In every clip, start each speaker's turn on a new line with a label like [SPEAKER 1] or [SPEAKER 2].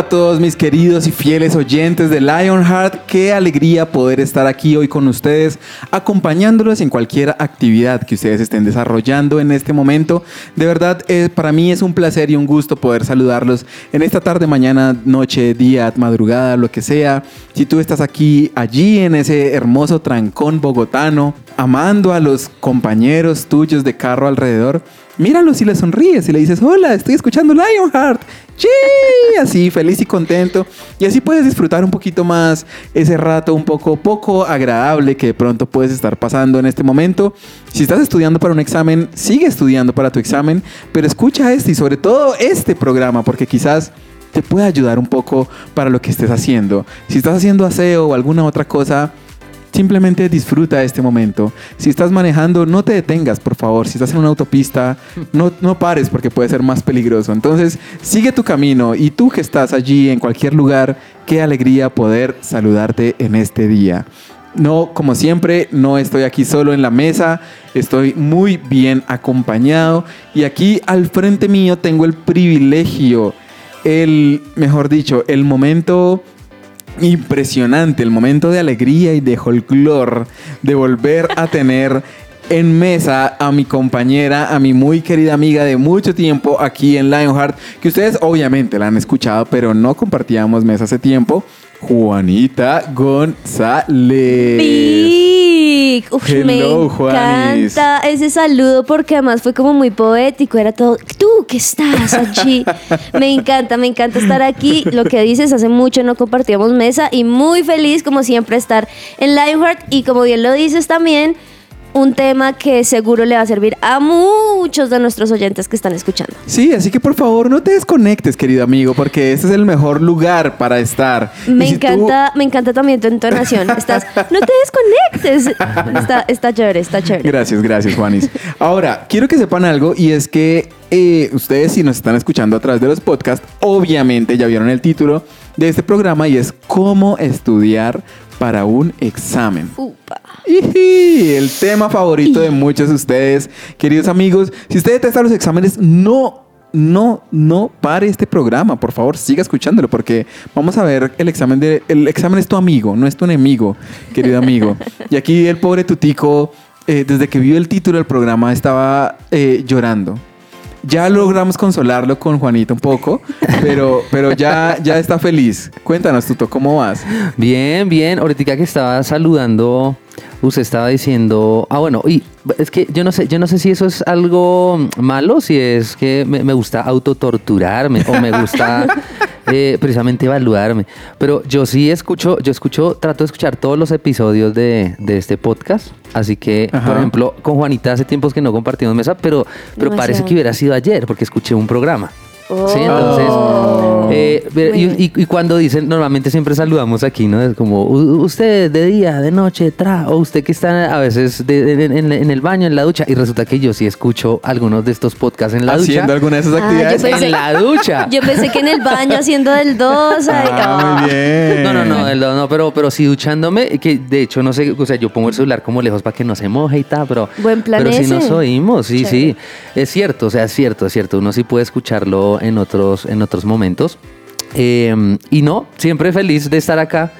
[SPEAKER 1] a todos mis queridos y fieles oyentes de Lionheart. Qué alegría poder estar aquí hoy con ustedes, acompañándolos en cualquier actividad que ustedes estén desarrollando en este momento. De verdad, para mí es un placer y un gusto poder saludarlos en esta tarde, mañana, noche, día, madrugada, lo que sea. Si tú estás aquí, allí en ese hermoso trancón bogotano, amando a los compañeros tuyos de carro alrededor, míralo si le sonríes y le dices, hola, estoy escuchando Lionheart. Sí, así feliz y contento. Y así puedes disfrutar un poquito más ese rato un poco poco agradable que de pronto puedes estar pasando en este momento. Si estás estudiando para un examen, sigue estudiando para tu examen, pero escucha este y sobre todo este programa porque quizás te puede ayudar un poco para lo que estés haciendo. Si estás haciendo aseo o alguna otra cosa, Simplemente disfruta este momento. Si estás manejando, no te detengas, por favor. Si estás en una autopista, no, no pares porque puede ser más peligroso. Entonces, sigue tu camino y tú que estás allí en cualquier lugar, qué alegría poder saludarte en este día. No, como siempre, no estoy aquí solo en la mesa, estoy muy bien acompañado y aquí al frente mío tengo el privilegio, el, mejor dicho, el momento impresionante, el momento de alegría y de folclor de volver a tener en mesa a mi compañera, a mi muy querida amiga de mucho tiempo aquí en Lionheart, que ustedes obviamente la han escuchado, pero no compartíamos mesa hace tiempo. Juanita González.
[SPEAKER 2] Uf, me
[SPEAKER 1] Juanis.
[SPEAKER 2] encanta ese saludo porque además fue como muy poético. Era todo, tú que estás allí. me encanta, me encanta estar aquí. Lo que dices, hace mucho no compartíamos mesa y muy feliz como siempre estar en Lionheart. Y como bien lo dices también, un tema que seguro le va a servir a muchos de nuestros oyentes que están escuchando.
[SPEAKER 1] Sí, así que por favor no te desconectes, querido amigo, porque este es el mejor lugar para estar.
[SPEAKER 2] Me
[SPEAKER 1] tú-
[SPEAKER 2] encanta, me encanta también tu entonación. Estás, no te desconectes. Está, está chévere, está chévere.
[SPEAKER 1] Gracias, gracias, Juanis. Ahora, quiero que sepan algo y es que eh, ustedes si nos están escuchando a través de los podcasts, obviamente ya vieron el título de este programa y es cómo estudiar para un examen.
[SPEAKER 2] Upa.
[SPEAKER 1] El tema favorito de muchos de ustedes, queridos amigos. Si usted detesta los exámenes, no, no, no pare este programa. Por favor, siga escuchándolo porque vamos a ver el examen de. El examen es tu amigo, no es tu enemigo, querido amigo. Y aquí el pobre Tutico, eh, desde que vio el título del programa, estaba eh, llorando. Ya logramos consolarlo con Juanito un poco, pero, pero ya, ya está feliz. Cuéntanos, Tuto, ¿cómo vas?
[SPEAKER 3] Bien, bien. Ahorita que estaba saludando, usted estaba diciendo, ah, bueno, y es que yo no sé, yo no sé si eso es algo malo, si es que me, me gusta autotorturarme o me gusta eh, precisamente evaluarme. Pero yo sí escucho, yo escucho, trato de escuchar todos los episodios de, de este podcast. Así que,
[SPEAKER 1] Ajá.
[SPEAKER 3] por ejemplo, con Juanita hace tiempos que no compartimos mesa, pero, pero parece que hubiera sido ayer, porque escuché un programa. Sí,
[SPEAKER 2] Oh.
[SPEAKER 3] entonces, eh, pero- y, y- y cuando dicen, normalmente siempre saludamos aquí, ¿no? Es como, "U- usted de día, de noche, tra, o usted que está a veces de- de- en, en el baño, en la ducha, y resulta que yo sí escucho algunos de estos podcasts en la
[SPEAKER 1] Haciendo
[SPEAKER 3] ducha.
[SPEAKER 1] alguna de esas
[SPEAKER 2] Ah,
[SPEAKER 1] actividades.
[SPEAKER 2] pensé-
[SPEAKER 3] En la ducha.
[SPEAKER 2] Yo pensé que en el baño haciendo del 2.
[SPEAKER 1] Ah, muy bien.
[SPEAKER 3] No, no, no, el- no, pero, pero sí duchándome, que de hecho no sé, o sea, yo pongo el celular como lejos para que no se moje y tal, pero,
[SPEAKER 2] Buen plan
[SPEAKER 3] pero sí
[SPEAKER 2] ese.
[SPEAKER 3] nos oímos, sí,
[SPEAKER 2] Chévere.
[SPEAKER 3] sí, es cierto, o sea, es cierto, es cierto, uno sí puede escucharlo en otros, en otros momentos. Eh, y no, siempre feliz de estar acá.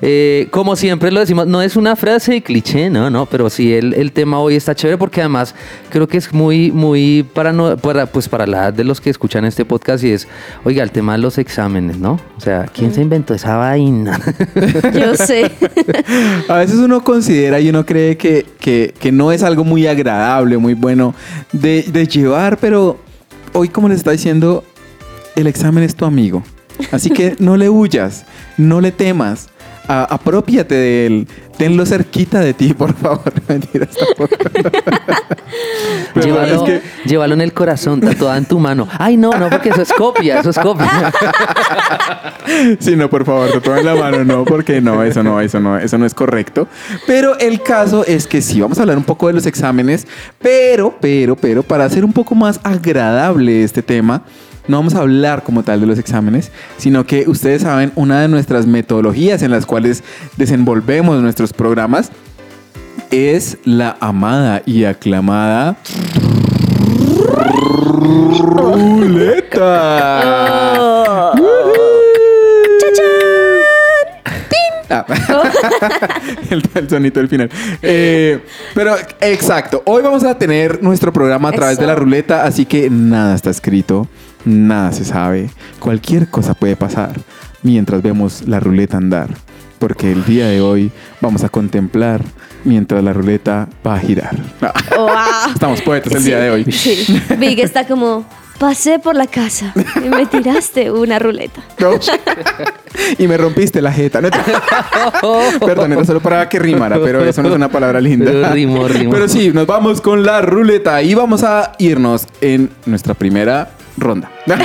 [SPEAKER 3] Eh, como siempre lo decimos, no es una frase cliché, no, no, pero sí el, el tema hoy está chévere porque además creo que es muy, muy para, no, para, pues para la edad de los que escuchan este podcast y es, oiga, el tema de los exámenes, ¿no? O sea, ¿quién se inventó esa vaina?
[SPEAKER 2] Yo sé.
[SPEAKER 1] A veces uno considera y uno cree que, que- que no es algo muy agradable, muy bueno de, de llevar, pero hoy como les está diciendo, el examen es tu amigo. Así que no le huyas, no le temas, a- apropiate de él, tenlo cerquita de ti, por favor. Mentiras tampoco.
[SPEAKER 3] Llévalo,
[SPEAKER 1] es que-
[SPEAKER 3] llévalo en el corazón, tatuada en tu mano. Ay, no, no, porque eso es copia, eso es copia.
[SPEAKER 1] Sí, no, por favor, te tomen la mano, no, porque no, eso no, eso no, eso no es correcto. Pero el caso es que sí, vamos a hablar un poco de los exámenes, pero, pero, pero, para hacer un poco más agradable este tema, no vamos a hablar como tal de los exámenes, sino que ustedes saben, una de nuestras metodologías en las cuales desenvolvemos nuestros programas es la amada y aclamada ruleta. Ah. el, el sonito del final. Eh, pero exacto, hoy vamos a tener nuestro programa a través
[SPEAKER 2] Eso.
[SPEAKER 1] de la ruleta, así que nada está escrito, nada se sabe, cualquier cosa puede pasar mientras vemos la ruleta andar, porque el día de hoy vamos a contemplar mientras la ruleta va a girar.
[SPEAKER 2] Wow.
[SPEAKER 1] Estamos poetas el
[SPEAKER 2] Sí,
[SPEAKER 1] día de hoy.
[SPEAKER 2] Sí. Big está como, pasé por la casa y me tiraste una ruleta.
[SPEAKER 1] No. y me rompiste la jeta. No te- Perdón, era solo para que rimara, pero eso no es una palabra linda.
[SPEAKER 3] Pero rimó, rimó.
[SPEAKER 1] Pero sí, nos vamos con la ruleta y vamos a irnos en nuestra primera ronda.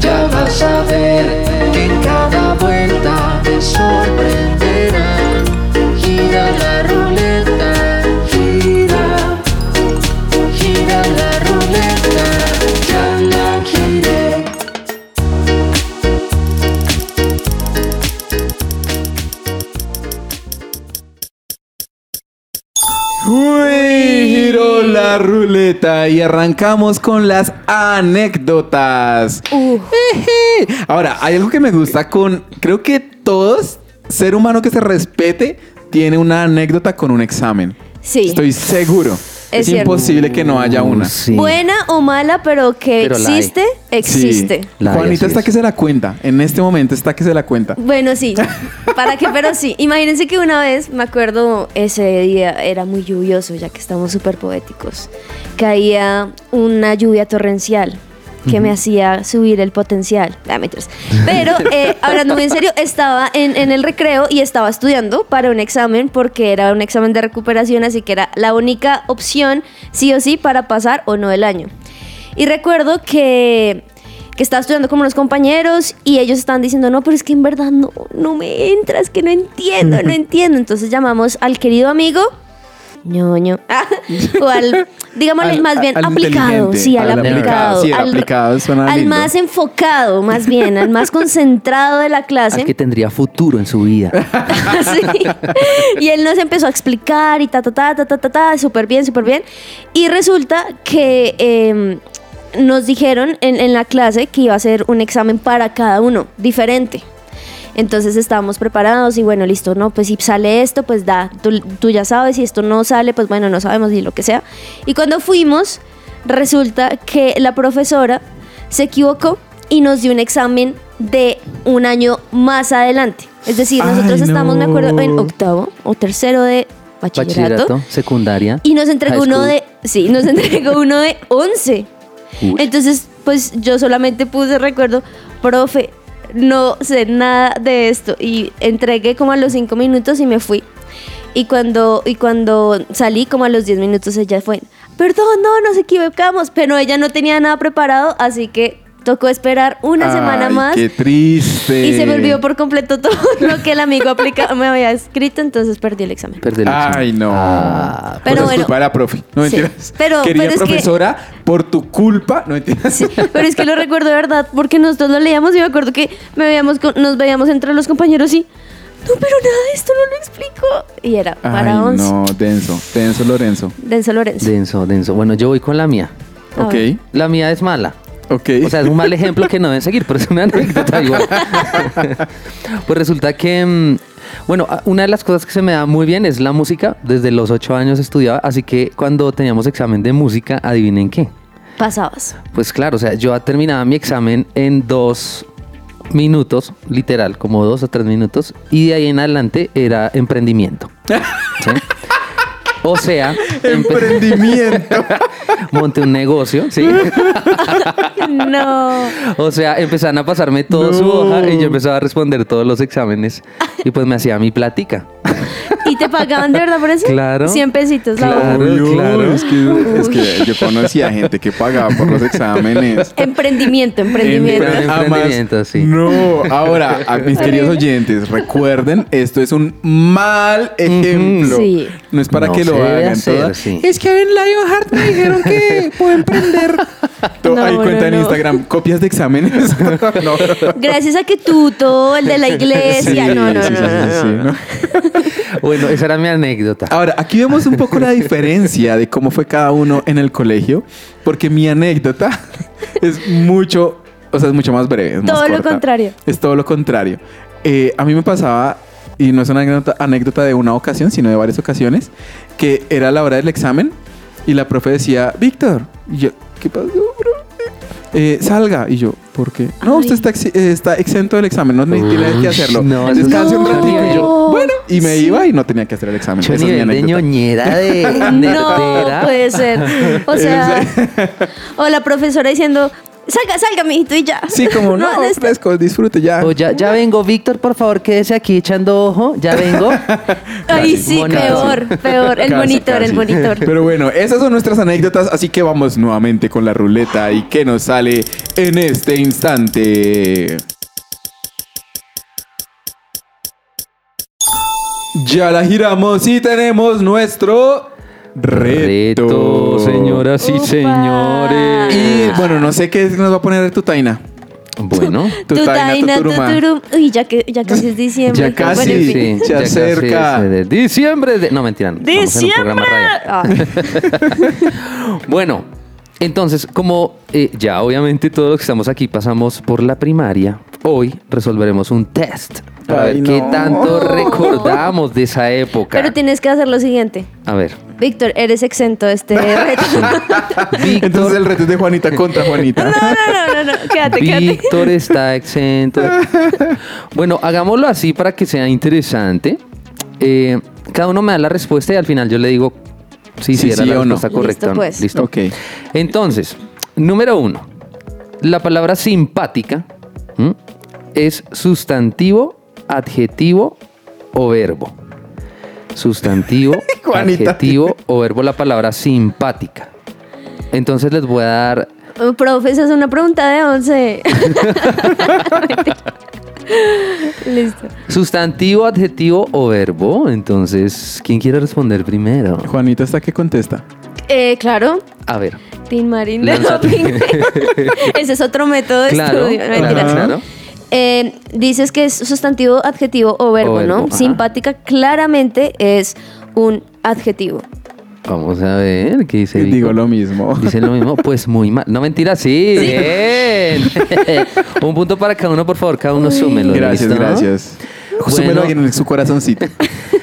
[SPEAKER 4] Ya vas a ver que en cada vuelta te sorprenderá. La ruleta
[SPEAKER 1] y arrancamos con las anécdotas.
[SPEAKER 2] Uh,
[SPEAKER 1] Ahora, hay algo que me gusta con, creo que todos, ser humano que se respete, tiene una anécdota con un examen.
[SPEAKER 2] sí.
[SPEAKER 1] Estoy seguro. Es, imposible que no haya una.
[SPEAKER 3] Uh, sí.
[SPEAKER 2] Buena o mala, pero que
[SPEAKER 3] Pero
[SPEAKER 2] existe, existe.
[SPEAKER 1] Sí. Juanita está
[SPEAKER 3] es.
[SPEAKER 1] que se la cuenta. En este momento está que se la cuenta.
[SPEAKER 2] Bueno, sí. ¿Para qué? Pero sí. Imagínense que una vez, me acuerdo, ese día era muy lluvioso, ya que estamos súper poéticos. Caía una lluvia torrencial que me hacía subir el potencial. Ah. Pero, eh, hablando muy en serio, estaba en, en el recreo y estaba estudiando para un examen porque era un examen de recuperación, así que era la única opción, sí o sí, para pasar o no el año. Y recuerdo que, que estaba estudiando con unos compañeros y ellos estaban diciendo, no, pero es que en verdad no, no me entra, es que no entiendo, no entiendo. Entonces llamamos al querido amigo ñoño, o al, digámosle,
[SPEAKER 1] Al-
[SPEAKER 2] más bien
[SPEAKER 1] al
[SPEAKER 2] aplicado, sí, al,
[SPEAKER 1] al
[SPEAKER 2] aplicado.
[SPEAKER 1] aplicado, sí, el aplicado suena
[SPEAKER 2] al
[SPEAKER 1] lindo.
[SPEAKER 2] más enfocado, más bien, al más concentrado de la clase.
[SPEAKER 3] Al que tendría futuro en su vida.
[SPEAKER 2] Sí. Y él nos empezó a explicar y ta, ta, ta, ta, ta, ta, ta, súper bien, súper bien. Y resulta que eh, nos dijeron en, en la clase que iba a ser un examen para cada uno, diferente. Entonces estábamos preparados y bueno, listo, no, pues si sale esto, pues da, tú, tú ya sabes, si esto no sale, pues bueno, no sabemos ni lo que sea. Y cuando fuimos, resulta que la profesora se equivocó y nos dio un examen de un año más adelante. Es decir, nosotros
[SPEAKER 1] Ay,
[SPEAKER 2] estamos, me acuerdo, en octavo o tercero de bachillerato.
[SPEAKER 3] Bachillerato, secundaria.
[SPEAKER 2] Y nos entregó uno de, sí, nos entregó uno de 11.
[SPEAKER 3] Uy.
[SPEAKER 2] Entonces, pues yo solamente puse recuerdo, profe, no sé nada de esto. Y entregué como a los cinco minutos y me fui. Y cuando, y cuando salí como a los 10 minutos ella fue, perdón, no, nos equivocamos. Pero ella no tenía nada preparado, así que tocó esperar una semana más.
[SPEAKER 1] Qué triste.
[SPEAKER 2] Y se me olvidó por completo todo lo que el amigo aplica me había escrito, entonces perdí el examen.
[SPEAKER 3] Perdí el examen.
[SPEAKER 1] Ay, no.
[SPEAKER 3] Ah,
[SPEAKER 2] Pero
[SPEAKER 1] Por
[SPEAKER 2] bueno.
[SPEAKER 1] culpa de la profe. No
[SPEAKER 2] Sí.
[SPEAKER 1] mentiras.
[SPEAKER 2] Pero-
[SPEAKER 1] Querida
[SPEAKER 2] pero es que-
[SPEAKER 1] profesora, por tu culpa. No mentiras.
[SPEAKER 2] Sí, pero es que lo recuerdo de verdad, porque nosotros lo leíamos y me acuerdo que me veíamos con- nos veíamos entre los compañeros y, no, pero nada de esto no lo explico. Y era para
[SPEAKER 1] Ay,
[SPEAKER 2] 11.
[SPEAKER 1] no, denso. Denso Lorenzo.
[SPEAKER 2] Denso Lorenzo.
[SPEAKER 3] denso, denso. Bueno, yo voy con la mía.
[SPEAKER 1] Ok.
[SPEAKER 3] La mía es mala.
[SPEAKER 1] Ok.
[SPEAKER 3] O sea, es un mal ejemplo que no deben seguir, pero es una anécdota igual. pues resulta que, mm, bueno, a- una de las cosas que se me da muy bien es la música. Desde los ocho años estudiaba, así que cuando teníamos examen de música, adivinen qué.
[SPEAKER 2] Pasabas.
[SPEAKER 3] Pues claro, o sea, yo terminaba mi examen en dos minutos, literal, como dos o tres minutos, y de ahí en adelante era emprendimiento. ¿sí? O sea,
[SPEAKER 1] Emprendimiento.
[SPEAKER 3] monté un negocio, ¿sí?
[SPEAKER 2] No.
[SPEAKER 3] O sea, empezaron a pasarme toda su
[SPEAKER 1] No.
[SPEAKER 3] hoja y yo empezaba a responder todos los exámenes y pues me hacía mi plática.
[SPEAKER 2] ¿Y te pagaban de verdad por eso?
[SPEAKER 3] Claro.
[SPEAKER 2] 100 pesitos la
[SPEAKER 3] Claro.
[SPEAKER 2] hora.
[SPEAKER 3] Claro.
[SPEAKER 1] Es que, es que yo conocía gente que pagaba por los exámenes.
[SPEAKER 2] Emprendimiento, emprendimiento.
[SPEAKER 1] Además,
[SPEAKER 3] Emprendimiento, sí.
[SPEAKER 1] No, ahora, a mis queridos oyentes, recuerden, esto es un mal ejemplo.
[SPEAKER 2] Sí.
[SPEAKER 1] No es para
[SPEAKER 3] No
[SPEAKER 1] que lo hagan.
[SPEAKER 3] hacer, sí.
[SPEAKER 1] Es que en Lionheart me dijeron que puedo emprender.
[SPEAKER 2] No,
[SPEAKER 1] Ahí
[SPEAKER 2] no,
[SPEAKER 1] cuenta en
[SPEAKER 2] no.
[SPEAKER 1] Instagram, copias de exámenes. no.
[SPEAKER 2] Gracias a que tú, todo el de la iglesia.
[SPEAKER 1] Sí,
[SPEAKER 2] no, no,
[SPEAKER 1] sí,
[SPEAKER 2] no.
[SPEAKER 3] Bueno, esa era mi anécdota.
[SPEAKER 1] Ahora, aquí vemos un poco la diferencia de cómo fue cada uno en el colegio, porque mi anécdota es mucho, o sea, es mucho más breve. es más
[SPEAKER 2] Todo lo
[SPEAKER 1] corta.
[SPEAKER 2] contrario.
[SPEAKER 1] Es todo lo contrario. Eh, a mí me pasaba, y no es una anécdota, anécdota de una ocasión, sino de varias ocasiones, que era la hora del examen y la profe decía, Víctor, yo, ¿qué pasó, bro? Eh, salga. Y yo, ¿por qué? No,
[SPEAKER 2] Ay.
[SPEAKER 1] usted está, ex- eh, está exento del examen, no tiene que hacerlo.
[SPEAKER 3] no,
[SPEAKER 1] Descanse
[SPEAKER 2] es
[SPEAKER 1] un ratito. Y yo,
[SPEAKER 2] No.
[SPEAKER 1] bueno, y me iba y no tenía que hacer el examen.
[SPEAKER 3] Mucho
[SPEAKER 1] Esa es mi
[SPEAKER 3] de ñoñera de
[SPEAKER 2] No
[SPEAKER 3] nerdera.
[SPEAKER 2] puede ser. O sea, o la profesora diciendo, salga, salga, mijito, y ya.
[SPEAKER 1] Sí, como no,
[SPEAKER 2] no está-
[SPEAKER 1] fresco, disfrute ya.
[SPEAKER 3] O ya, ya vengo, Víctor, por favor, quédese aquí echando ojo. Ya vengo.
[SPEAKER 2] Ay, sí,
[SPEAKER 3] Monitor.
[SPEAKER 2] peor, peor. El
[SPEAKER 1] Casi,
[SPEAKER 2] monitor,
[SPEAKER 1] casi.
[SPEAKER 2] el monitor.
[SPEAKER 1] Pero bueno, esas son nuestras anécdotas, así que vamos nuevamente con la ruleta y qué nos sale en este instante. Ya la giramos y tenemos nuestro reto.
[SPEAKER 3] Reto, señoras y
[SPEAKER 2] Upa.
[SPEAKER 3] señores.
[SPEAKER 1] Y bueno, no sé qué nos va a poner tu taina.
[SPEAKER 3] Bueno.
[SPEAKER 1] Tu
[SPEAKER 2] Tu
[SPEAKER 1] taina,
[SPEAKER 2] tuturum. Uy, ya, que, ya casi es diciembre.
[SPEAKER 1] Ya casi.
[SPEAKER 2] Bueno, en fin.
[SPEAKER 1] Se
[SPEAKER 3] ya casi
[SPEAKER 1] acerca.
[SPEAKER 3] de diciembre. de- No, mentira.
[SPEAKER 2] ¡Diciembre! Ah,
[SPEAKER 3] Bueno, entonces, como eh, ya obviamente todos los que estamos aquí pasamos por la primaria, hoy resolveremos un test para
[SPEAKER 1] Ay,
[SPEAKER 3] ver qué
[SPEAKER 1] no.
[SPEAKER 3] tanto recordamos de esa época.
[SPEAKER 2] pero tienes que hacer lo siguiente.
[SPEAKER 3] A ver,
[SPEAKER 2] Víctor, eres exento de este reto.
[SPEAKER 3] Víctor,
[SPEAKER 1] Entonces el reto es de Juanita contra Juanita.
[SPEAKER 2] No, no, no, no, no. Quédate, quédate.
[SPEAKER 3] Víctor está exento. Bueno, hagámoslo así para que sea interesante. Eh, cada uno me da la respuesta y al final yo le digo si
[SPEAKER 1] Sí,
[SPEAKER 3] era
[SPEAKER 1] sí
[SPEAKER 3] la
[SPEAKER 1] o no.
[SPEAKER 3] respuesta correcta.
[SPEAKER 2] Listo,
[SPEAKER 3] o no.
[SPEAKER 2] pues.
[SPEAKER 3] Listo.
[SPEAKER 1] Ok.
[SPEAKER 3] Entonces, número uno. La palabra simpática ¿m? Es sustantivo, adjetivo o verbo. Sustantivo, adjetivo o verbo la palabra simpática. Entonces les voy a dar
[SPEAKER 2] Oh, Profe, esa es una pregunta de 11. Listo.
[SPEAKER 3] sustantivo, adjetivo o verbo. Entonces, ¿quién quiere responder primero?
[SPEAKER 1] Juanita está que contesta.
[SPEAKER 2] Eh, claro.
[SPEAKER 3] A ver.
[SPEAKER 2] Tin Marín de. Ese es otro método de
[SPEAKER 3] Claro,
[SPEAKER 2] estudio. No,
[SPEAKER 3] claro, claro.
[SPEAKER 2] Eh, dices que es sustantivo, adjetivo o verbo,
[SPEAKER 3] O verbo,
[SPEAKER 2] ¿no?
[SPEAKER 3] ajá.
[SPEAKER 2] Simpática claramente es un adjetivo.
[SPEAKER 3] Vamos a ver qué dice
[SPEAKER 1] Digo
[SPEAKER 3] Vico?
[SPEAKER 1] lo mismo.
[SPEAKER 3] Dicen lo mismo, pues muy mal. No mentira, sí. Bien. Un punto para cada uno, por favor, cada uno súmelo.
[SPEAKER 1] Gracias,
[SPEAKER 3] ¿listo?
[SPEAKER 1] gracias.
[SPEAKER 3] Bueno.
[SPEAKER 1] Súmelo ahí en su corazoncito.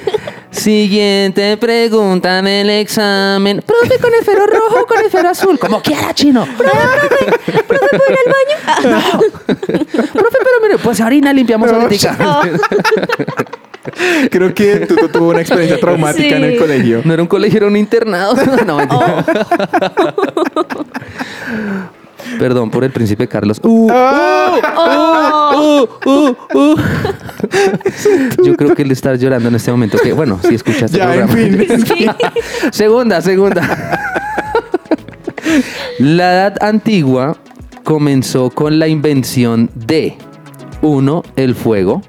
[SPEAKER 3] Siguiente pregunta en el examen. Profe, con el fero rojo o con el fero azul. Como quiera, chino. Profe,
[SPEAKER 2] ¿Puedo ir al baño?
[SPEAKER 3] profe, pero mire, pues ahorita limpiamos ahorita.
[SPEAKER 1] Creo que tú, tú tuvo una experiencia traumática en el colegio.
[SPEAKER 3] No era un colegio, era un internado. No, mentira. Perdón por el príncipe Carlos. Uh, uh, uh, uh. Yo creo que él está llorando en este momento. Que bueno, si escuchaste
[SPEAKER 1] Ya, en
[SPEAKER 3] programa.
[SPEAKER 1] fin. en fin.
[SPEAKER 3] segunda, segunda. La edad antigua comenzó con la invención de 1. El fuego.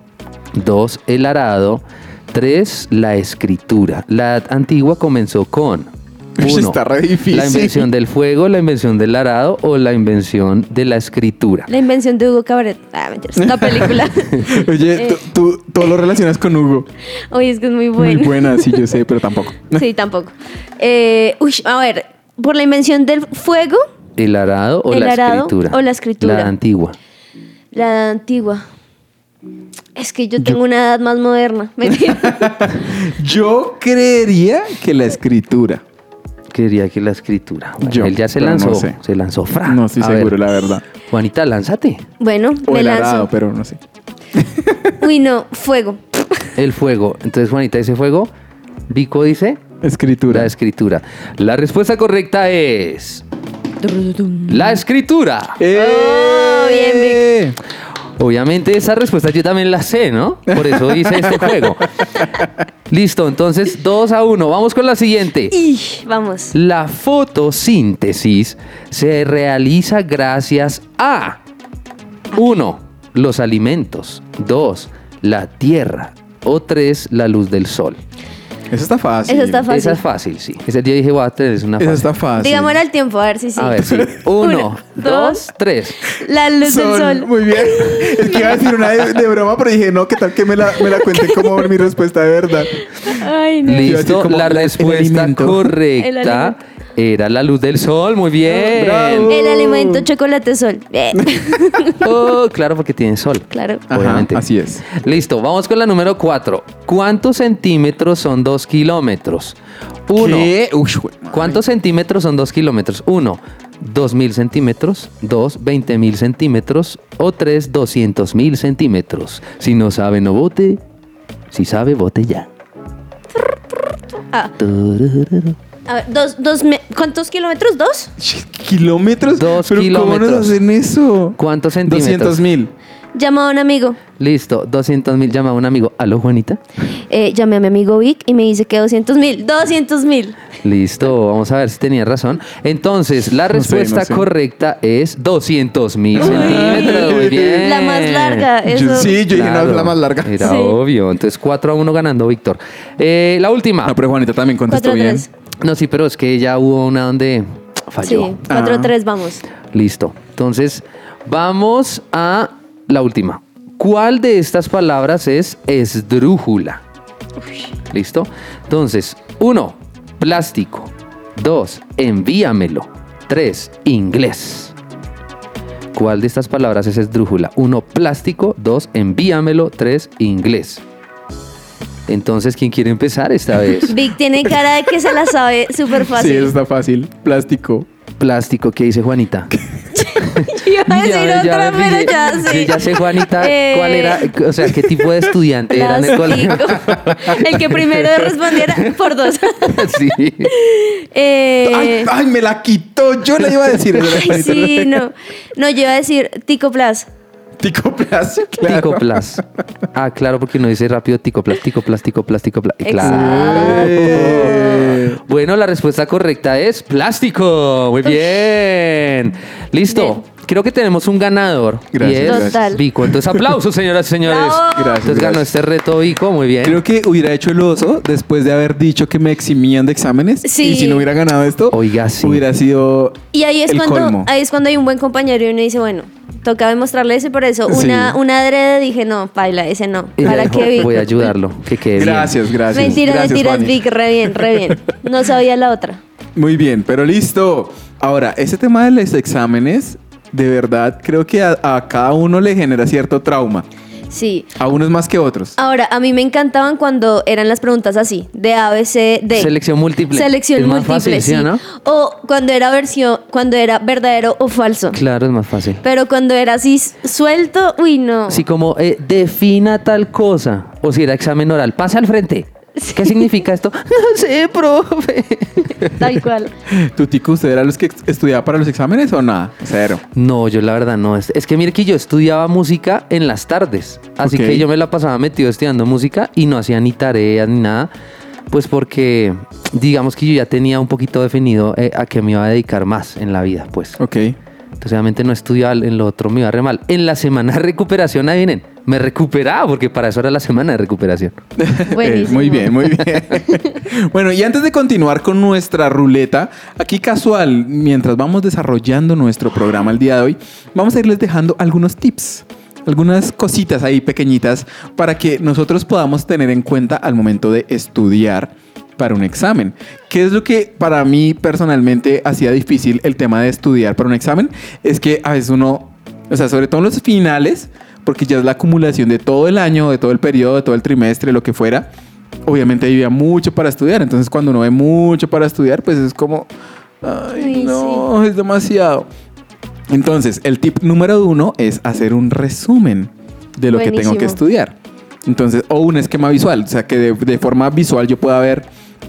[SPEAKER 3] 2. El arado. 3. La escritura. La edad antigua comenzó con uno,
[SPEAKER 1] está re difícil.
[SPEAKER 3] La invención del fuego, la invención del arado o la invención de la escritura.
[SPEAKER 2] La invención de Hugo Cabret. Ah, mentiras. La película.
[SPEAKER 1] Oye, tú, tú todo lo relacionas con Hugo.
[SPEAKER 2] Oye, es que es muy
[SPEAKER 1] Muy
[SPEAKER 2] bueno.
[SPEAKER 1] buena, sí, yo sé, pero tampoco.
[SPEAKER 2] Sí, tampoco. Eh, uy, a ver, por la invención del fuego,
[SPEAKER 3] ¿El arado o
[SPEAKER 2] El
[SPEAKER 3] la
[SPEAKER 2] arado
[SPEAKER 3] escritura?
[SPEAKER 2] o la escritura.
[SPEAKER 3] La antigua.
[SPEAKER 2] la antigua. Es que yo tengo una edad más moderna.
[SPEAKER 1] Yo creería que la escritura.
[SPEAKER 3] Quería que la escritura. Bueno,
[SPEAKER 1] Yo,
[SPEAKER 3] él ya se
[SPEAKER 1] no
[SPEAKER 3] lanzó.
[SPEAKER 1] sé.
[SPEAKER 3] Se lanzó fra.
[SPEAKER 1] No estoy
[SPEAKER 3] A ver,
[SPEAKER 1] seguro, la verdad.
[SPEAKER 3] Juanita, lánzate.
[SPEAKER 2] bueno,
[SPEAKER 1] O
[SPEAKER 2] me
[SPEAKER 1] el
[SPEAKER 2] lanzo.
[SPEAKER 1] arado, pero no sé.
[SPEAKER 2] Uy, no, fuego.
[SPEAKER 3] El fuego. Entonces Juanita dice fuego. Vico dice
[SPEAKER 1] Escritura.
[SPEAKER 3] La escritura. La respuesta correcta es. La escritura.
[SPEAKER 2] Oh, bien,
[SPEAKER 1] ¡Eh!
[SPEAKER 3] Obviamente esa respuesta yo también la sé, ¿no? Por eso hice este juego. Listo, entonces 2 a 1. Vamos con la siguiente.
[SPEAKER 2] Y vamos.
[SPEAKER 3] La fotosíntesis se realiza gracias a 1. Los alimentos. 2. La tierra. O 3. La luz del sol.
[SPEAKER 1] Eso está fácil.
[SPEAKER 2] Eso está fácil.
[SPEAKER 3] Esa es fácil, sí. Ese día dije, voy a tener una
[SPEAKER 1] Eso
[SPEAKER 3] fácil.
[SPEAKER 1] está fácil.
[SPEAKER 2] Digamos el tiempo, a ver si sí.
[SPEAKER 3] A ver, sí. Uno,
[SPEAKER 2] dos.
[SPEAKER 3] dos, tres.
[SPEAKER 2] La luz
[SPEAKER 1] Sol,
[SPEAKER 2] del sol.
[SPEAKER 1] Muy bien. Es que iba a decir una de, de broma, pero dije, no, ¿qué tal que me la, me la cuente como mi respuesta de verdad?
[SPEAKER 2] Ay, no.
[SPEAKER 3] Listo,
[SPEAKER 1] como
[SPEAKER 3] la respuesta.
[SPEAKER 2] El
[SPEAKER 3] correcta era la luz del sol. Muy bien.
[SPEAKER 1] bravo.
[SPEAKER 2] El alimento chocolate sol. Bien.
[SPEAKER 3] Oh, claro, porque tiene sol.
[SPEAKER 2] Claro.
[SPEAKER 1] Ajá,
[SPEAKER 3] Obviamente.
[SPEAKER 1] así es.
[SPEAKER 3] Listo, vamos con la número 4. ¿Cuántos centímetros son 2 kilómetros? Uno. ¿Cuántos centímetros son 2 kilómetros? Uno, 2.000 centímetros. Dos, 20.000 centímetros. O tres, 200.000 centímetros. Si no sabe, no vote. Si sabe, vote ya.
[SPEAKER 2] Ah. A ver, dos, dos, me- ¿cuántos kilómetros? ¿Dos?
[SPEAKER 1] ¿Kilómetros?
[SPEAKER 3] Dos
[SPEAKER 1] ¿Pero ¿Cómo
[SPEAKER 3] kilómetros.
[SPEAKER 1] nos hacen eso?
[SPEAKER 3] ¿Cuántos centímetros?
[SPEAKER 1] 200 mil.
[SPEAKER 2] Llamo a un amigo.
[SPEAKER 3] Listo, 200 mil. Llama a un amigo. ¿Aló, Juanita?
[SPEAKER 2] Eh, llamé a mi amigo Vic y me dice que 200 mil. 200 mil.
[SPEAKER 3] Listo, vamos a ver si tenía razón. Entonces, la
[SPEAKER 1] No sé,
[SPEAKER 3] respuesta
[SPEAKER 1] no sé.
[SPEAKER 3] correcta es 200 mil centímetros. Muy bien.
[SPEAKER 2] La más larga. Eso.
[SPEAKER 1] Yo- sí, yo dije, no,
[SPEAKER 3] Claro,
[SPEAKER 1] es la más larga.
[SPEAKER 3] Era
[SPEAKER 2] Sí.
[SPEAKER 3] obvio. Entonces, 4 a 1 ganando Víctor. Eh, la última.
[SPEAKER 1] No, pero Juanita también contestó
[SPEAKER 2] a
[SPEAKER 1] bien.
[SPEAKER 3] No, sí, pero es que ya hubo una donde falló.
[SPEAKER 2] Sí, 4
[SPEAKER 1] Ah.
[SPEAKER 2] 3 vamos.
[SPEAKER 3] Listo. Entonces, vamos a la última. ¿Cuál de estas palabras es esdrújula? ¿Listo? Entonces, uno, plástico. Dos, envíamelo. Tres, inglés. ¿Cuál de estas palabras es esdrújula? Uno, plástico. Dos, envíamelo. Tres, inglés. Entonces, ¿quién quiere empezar esta vez?
[SPEAKER 2] Vic tiene cara de que se la sabe súper
[SPEAKER 1] Sí,
[SPEAKER 2] fácil.
[SPEAKER 1] eso está fácil. Plástico.
[SPEAKER 3] Plástico, ¿qué dice Juanita?
[SPEAKER 2] Iba a decir
[SPEAKER 3] Ya, ya,
[SPEAKER 2] otra, pero
[SPEAKER 3] ya,
[SPEAKER 2] ya sí.
[SPEAKER 3] yo ya sé, Juanita,
[SPEAKER 2] Eh,
[SPEAKER 3] cuál era, o sea, qué tipo de estudiante era en el colegio.
[SPEAKER 2] El que primero respondiera por dos.
[SPEAKER 3] sí.
[SPEAKER 2] Eh,
[SPEAKER 1] Ay, ay, me la quitó. Yo le iba a decir.
[SPEAKER 2] ay, sí, no. No, yo iba a decir Ticoplas.
[SPEAKER 1] Ticoplas, claro.
[SPEAKER 3] Ticoplas. Ah, claro, porque uno dice rápido ticoplas, ticoplas, ticoplas, ticoplas.
[SPEAKER 2] Exacto.
[SPEAKER 3] Claro.
[SPEAKER 1] Eh,
[SPEAKER 3] Bueno, la respuesta correcta es plástico. Muy bien. Listo.
[SPEAKER 2] Bien.
[SPEAKER 3] Creo que tenemos un ganador.
[SPEAKER 1] Gracias,
[SPEAKER 3] Y es
[SPEAKER 2] gracias. Total.
[SPEAKER 3] Vico. Entonces, aplausos, señoras y señores.
[SPEAKER 1] Gracias,
[SPEAKER 3] Entonces ganó este reto Vico. Muy bien.
[SPEAKER 1] Creo que hubiera hecho el oso después de haber dicho que me eximían de exámenes.
[SPEAKER 2] Sí.
[SPEAKER 1] Y si no hubiera ganado esto,
[SPEAKER 3] Oiga, sí.
[SPEAKER 1] hubiera sido
[SPEAKER 2] Y ahí es
[SPEAKER 1] el
[SPEAKER 2] cuando
[SPEAKER 1] colmo.
[SPEAKER 2] ahí es cuando hay un buen compañero y uno dice, bueno, toca demostrarle eso y por eso
[SPEAKER 1] Sí.
[SPEAKER 2] una, una adrede dije, no, paila, ese no.
[SPEAKER 3] Y
[SPEAKER 2] Para que Vic-
[SPEAKER 3] Voy a ayudarlo. Que quede bien.
[SPEAKER 1] Gracias, gracias.
[SPEAKER 2] Mentira,
[SPEAKER 1] Gracias,
[SPEAKER 2] mentiras,
[SPEAKER 1] Juani.
[SPEAKER 2] Vic, re bien, re bien. No sabía la otra.
[SPEAKER 1] Muy bien, pero listo. Ahora, ese tema de los exámenes, de verdad, creo que a, a cada uno le genera cierto trauma.
[SPEAKER 2] Sí.
[SPEAKER 1] A unos más que otros.
[SPEAKER 2] Ahora, a mí me encantaban cuando eran las preguntas así, de A, B, C, D.
[SPEAKER 3] Selección múltiple.
[SPEAKER 2] Selección
[SPEAKER 3] Es más
[SPEAKER 2] múltiple,
[SPEAKER 3] fácil, ¿sí
[SPEAKER 2] sí.
[SPEAKER 3] o no?
[SPEAKER 2] O cuando era versión, cuando era verdadero o falso.
[SPEAKER 3] Claro, es más fácil.
[SPEAKER 2] Pero cuando era así suelto, uy, no.
[SPEAKER 3] Así como eh, defina tal cosa. O si era examen oral, pasa al frente. ¿Qué significa esto? No sé, profe.
[SPEAKER 2] Tal cual.
[SPEAKER 1] ¿Tu tico, usted era los que estudiaba para los exámenes o nada? Cero.
[SPEAKER 3] No, yo la verdad no. Es, es que mire que yo estudiaba música en las tardes. Así
[SPEAKER 1] Ok.
[SPEAKER 3] que yo me la pasaba metido estudiando música y no hacía ni tareas ni nada. Pues porque digamos que yo ya tenía un poquito definido eh, a qué me iba a dedicar más en la vida, pues.
[SPEAKER 1] Ok.
[SPEAKER 3] Entonces obviamente no estudiaba, en lo otro me iba re mal. En la semana de recuperación, adivinen, me recuperaba porque para eso era la semana de recuperación.
[SPEAKER 2] Buenísimo.
[SPEAKER 1] Eh, muy bien, muy bien. bueno, y antes de continuar con nuestra ruleta, aquí casual, mientras vamos desarrollando nuestro programa el día de hoy, vamos a irles dejando algunos tips. Algunas cositas ahí pequeñitas para que nosotros podamos tener en cuenta al momento de estudiar para un examen. ¿Qué es lo que para mí personalmente hacía difícil el tema de estudiar para un examen? Es que a veces uno, o sea, sobre todo en los finales, porque ya es la acumulación de todo el año, de todo el periodo, de todo el trimestre, lo que fuera, obviamente había mucho para estudiar. Entonces cuando uno ve mucho para estudiar, pues es como, ay,
[SPEAKER 2] Ay,
[SPEAKER 1] no, es demasiado. Entonces, el tip número uno es hacer un resumen de lo que tengo que
[SPEAKER 2] Buenísimo.
[SPEAKER 1] estudiar. Entonces, o un esquema visual, o sea, que de, de forma visual yo pueda ver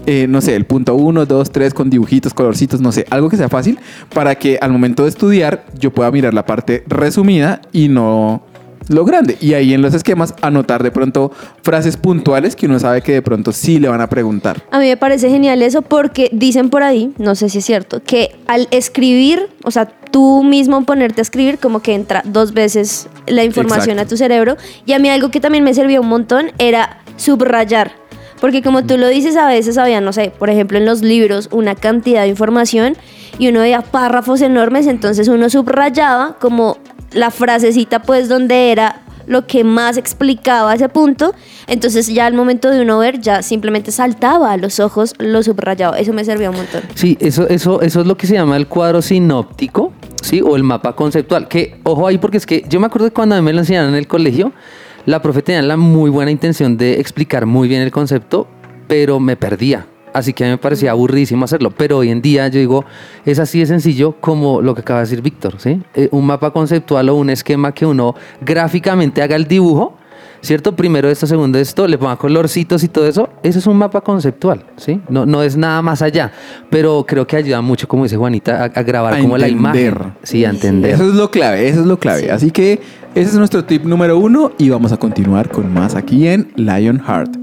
[SPEAKER 1] eh, no sé, el punto uno, dos, tres con dibujitos, colorcitos, no sé, algo que sea fácil para que al momento de estudiar yo pueda mirar la parte resumida y no lo grande. Y ahí en los esquemas anotar de pronto frases puntuales que uno sabe que de pronto sí le van a preguntar.
[SPEAKER 2] A mí me parece genial eso porque dicen por ahí, no sé si es cierto, que al escribir, o sea, tú mismo ponerte a escribir, como que entra dos veces la información
[SPEAKER 1] Exacto.
[SPEAKER 2] a tu cerebro. Y a mí algo que también me servía un montón era subrayar. Porque como tú lo dices, a veces había, no sé, por ejemplo en los libros, una cantidad de información y uno veía párrafos enormes, entonces uno subrayaba como la frasecita pues donde era lo que más explicaba ese punto, entonces ya al momento de uno ver ya simplemente saltaba a los ojos lo subrayado, eso me servía un montón.
[SPEAKER 3] Sí, eso, eso, eso es lo que se llama el cuadro sinóptico, ¿sí? O el mapa conceptual. Que, ojo ahí, porque es que yo me acuerdo que cuando a mí me lo enseñaron en el colegio, la profe tenía la muy buena intención de explicar muy bien el concepto, pero me perdía. Así que a mí me parecía aburridísimo hacerlo. Pero hoy en día yo digo, es así de sencillo como lo que acaba de decir Víctor, ¿sí? Eh, un mapa conceptual o un esquema que uno gráficamente haga el dibujo, ¿cierto? Primero esto, segundo esto, le ponga colorcitos y todo eso. Eso es un mapa conceptual, ¿sí? No, no es nada más allá. Pero creo que ayuda mucho, como dice Juanita, a, a grabar
[SPEAKER 1] A
[SPEAKER 3] como la imagen. Sí, a entender.
[SPEAKER 1] Eso es lo clave, eso es lo clave. Así que ese es nuestro tip número uno y vamos a continuar con más aquí en Lionheart.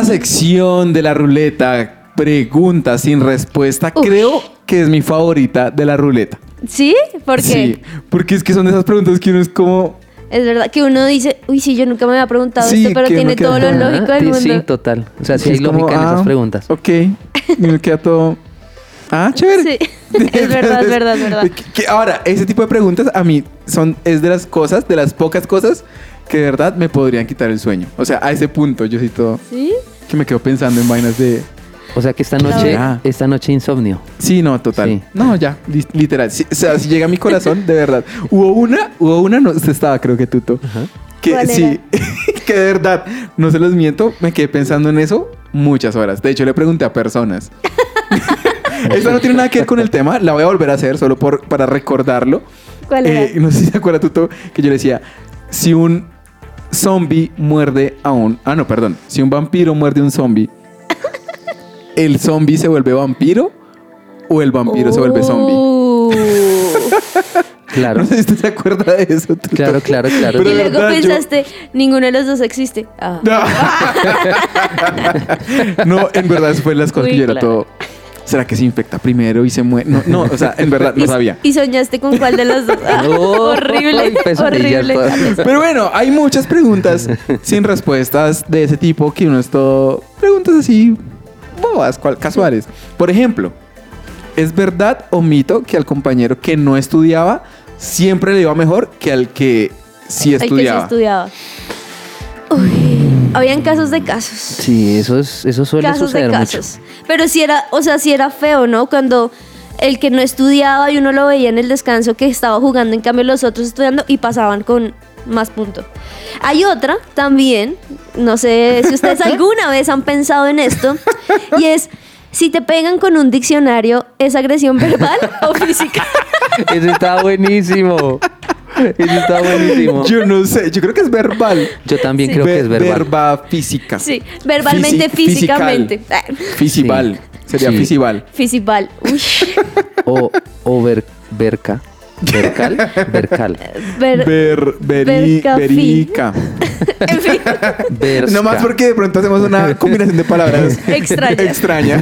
[SPEAKER 1] Esta sección de la ruleta, preguntas sin respuesta,
[SPEAKER 2] Uf.
[SPEAKER 1] creo que es mi favorita de la ruleta.
[SPEAKER 2] ¿Sí? Porque
[SPEAKER 1] Sí, porque es que son de esas preguntas que uno es como...
[SPEAKER 2] es verdad que uno dice, uy, sí, yo nunca me había preguntado
[SPEAKER 1] Sí,
[SPEAKER 2] esto, pero tiene
[SPEAKER 1] queda-
[SPEAKER 2] todo lo lógico del
[SPEAKER 3] Sí,
[SPEAKER 2] mundo.
[SPEAKER 3] sí, total. O sea, sí hay
[SPEAKER 1] como,
[SPEAKER 3] lógica en
[SPEAKER 1] ah,
[SPEAKER 3] esas preguntas.
[SPEAKER 1] Ok, y me queda todo... Ah, chévere.
[SPEAKER 2] Sí, es verdad, es verdad, es verdad.
[SPEAKER 1] Que- que ahora, ese tipo de preguntas a mí son, es de las cosas, de las pocas cosas que de verdad me podrían quitar el sueño. O sea, a ese punto yo sí todo...
[SPEAKER 2] ¿Sí?
[SPEAKER 1] Que me quedo pensando en vainas de...
[SPEAKER 3] O sea que esta noche, esta noche insomnio.
[SPEAKER 1] Sí, no, total.
[SPEAKER 3] Sí.
[SPEAKER 1] No, ya, li- literal. Sí, o sea, si llega a mi corazón, de verdad. Hubo una, hubo una, no, usted estaba, creo que Tuto. Que
[SPEAKER 2] ¿Cuál
[SPEAKER 1] sí, que de verdad, no se los miento, me quedé pensando en eso muchas horas. De hecho, le pregunté a personas. Esta no tiene nada que ver con el tema, la voy a volver a hacer solo por, para recordarlo.
[SPEAKER 2] ¿Cuál era?
[SPEAKER 1] Eh, no sé si se acuerda Tuto, que yo le decía, si un zombie muerde a un... Ah, no, perdón. Si un vampiro muerde a un zombie, ¿el zombie se vuelve vampiro o el vampiro se vuelve zombie?
[SPEAKER 2] Uh.
[SPEAKER 3] Claro.
[SPEAKER 1] No sé si usted se acuerda de eso. Tuto.
[SPEAKER 3] Claro, claro, claro.
[SPEAKER 1] Pero
[SPEAKER 2] y luego
[SPEAKER 1] verdad, yo-
[SPEAKER 2] pensaste, ninguno de los dos existe. Ah.
[SPEAKER 1] No, en verdad, eso fue las cosas
[SPEAKER 2] Uy,
[SPEAKER 1] que yo era todo. ¿Será que se infecta primero y se muere? No, no, o sea, en verdad no sabía.
[SPEAKER 2] ¿Y soñaste con cuál de los dos? Ah,
[SPEAKER 3] Oh,
[SPEAKER 2] horrible, horrible.
[SPEAKER 1] Pero bueno, hay muchas preguntas sin respuestas de ese tipo que uno es todo. Preguntas así bobas, casuales. Por ejemplo, ¿es verdad o mito que al compañero que no estudiaba siempre le iba mejor que al que sí
[SPEAKER 2] El que sí
[SPEAKER 1] estudiaba?
[SPEAKER 2] estudiaba. Uy, habían casos de casos.
[SPEAKER 3] Sí, eso, es, eso suele
[SPEAKER 2] casos de
[SPEAKER 3] suceder
[SPEAKER 2] casos. Pero si era, o sea, si era feo, ¿no? Cuando el que no estudiaba y uno lo veía en el descanso que estaba jugando, en cambio los otros estudiando y pasaban con más puntos. Hay otra también, no sé si ustedes alguna vez han pensado en esto, y es si te pegan con un diccionario, ¿es agresión verbal o física?
[SPEAKER 3] mucho. Eso está buenísimo. Eso está buenísimo. Yo,
[SPEAKER 1] Yo no sé, yo creo que es verbal.
[SPEAKER 3] también
[SPEAKER 2] Sí.
[SPEAKER 3] creo que es
[SPEAKER 1] Ve-
[SPEAKER 3] verbal.
[SPEAKER 1] Verba física.
[SPEAKER 2] Sí, verbalmente,
[SPEAKER 1] Fisi-
[SPEAKER 2] físicamente.
[SPEAKER 1] Fisival. Sería
[SPEAKER 3] Sí.
[SPEAKER 1] fisival.
[SPEAKER 2] Fisival. Uy.
[SPEAKER 3] O, o ver, verca. ¿Vercal? Vercal.
[SPEAKER 2] Ver-
[SPEAKER 1] Ver, veri- verica.
[SPEAKER 2] en fin,
[SPEAKER 3] Versca.
[SPEAKER 1] No más porque de pronto hacemos una combinación de palabras
[SPEAKER 2] Extraña.
[SPEAKER 1] extraña.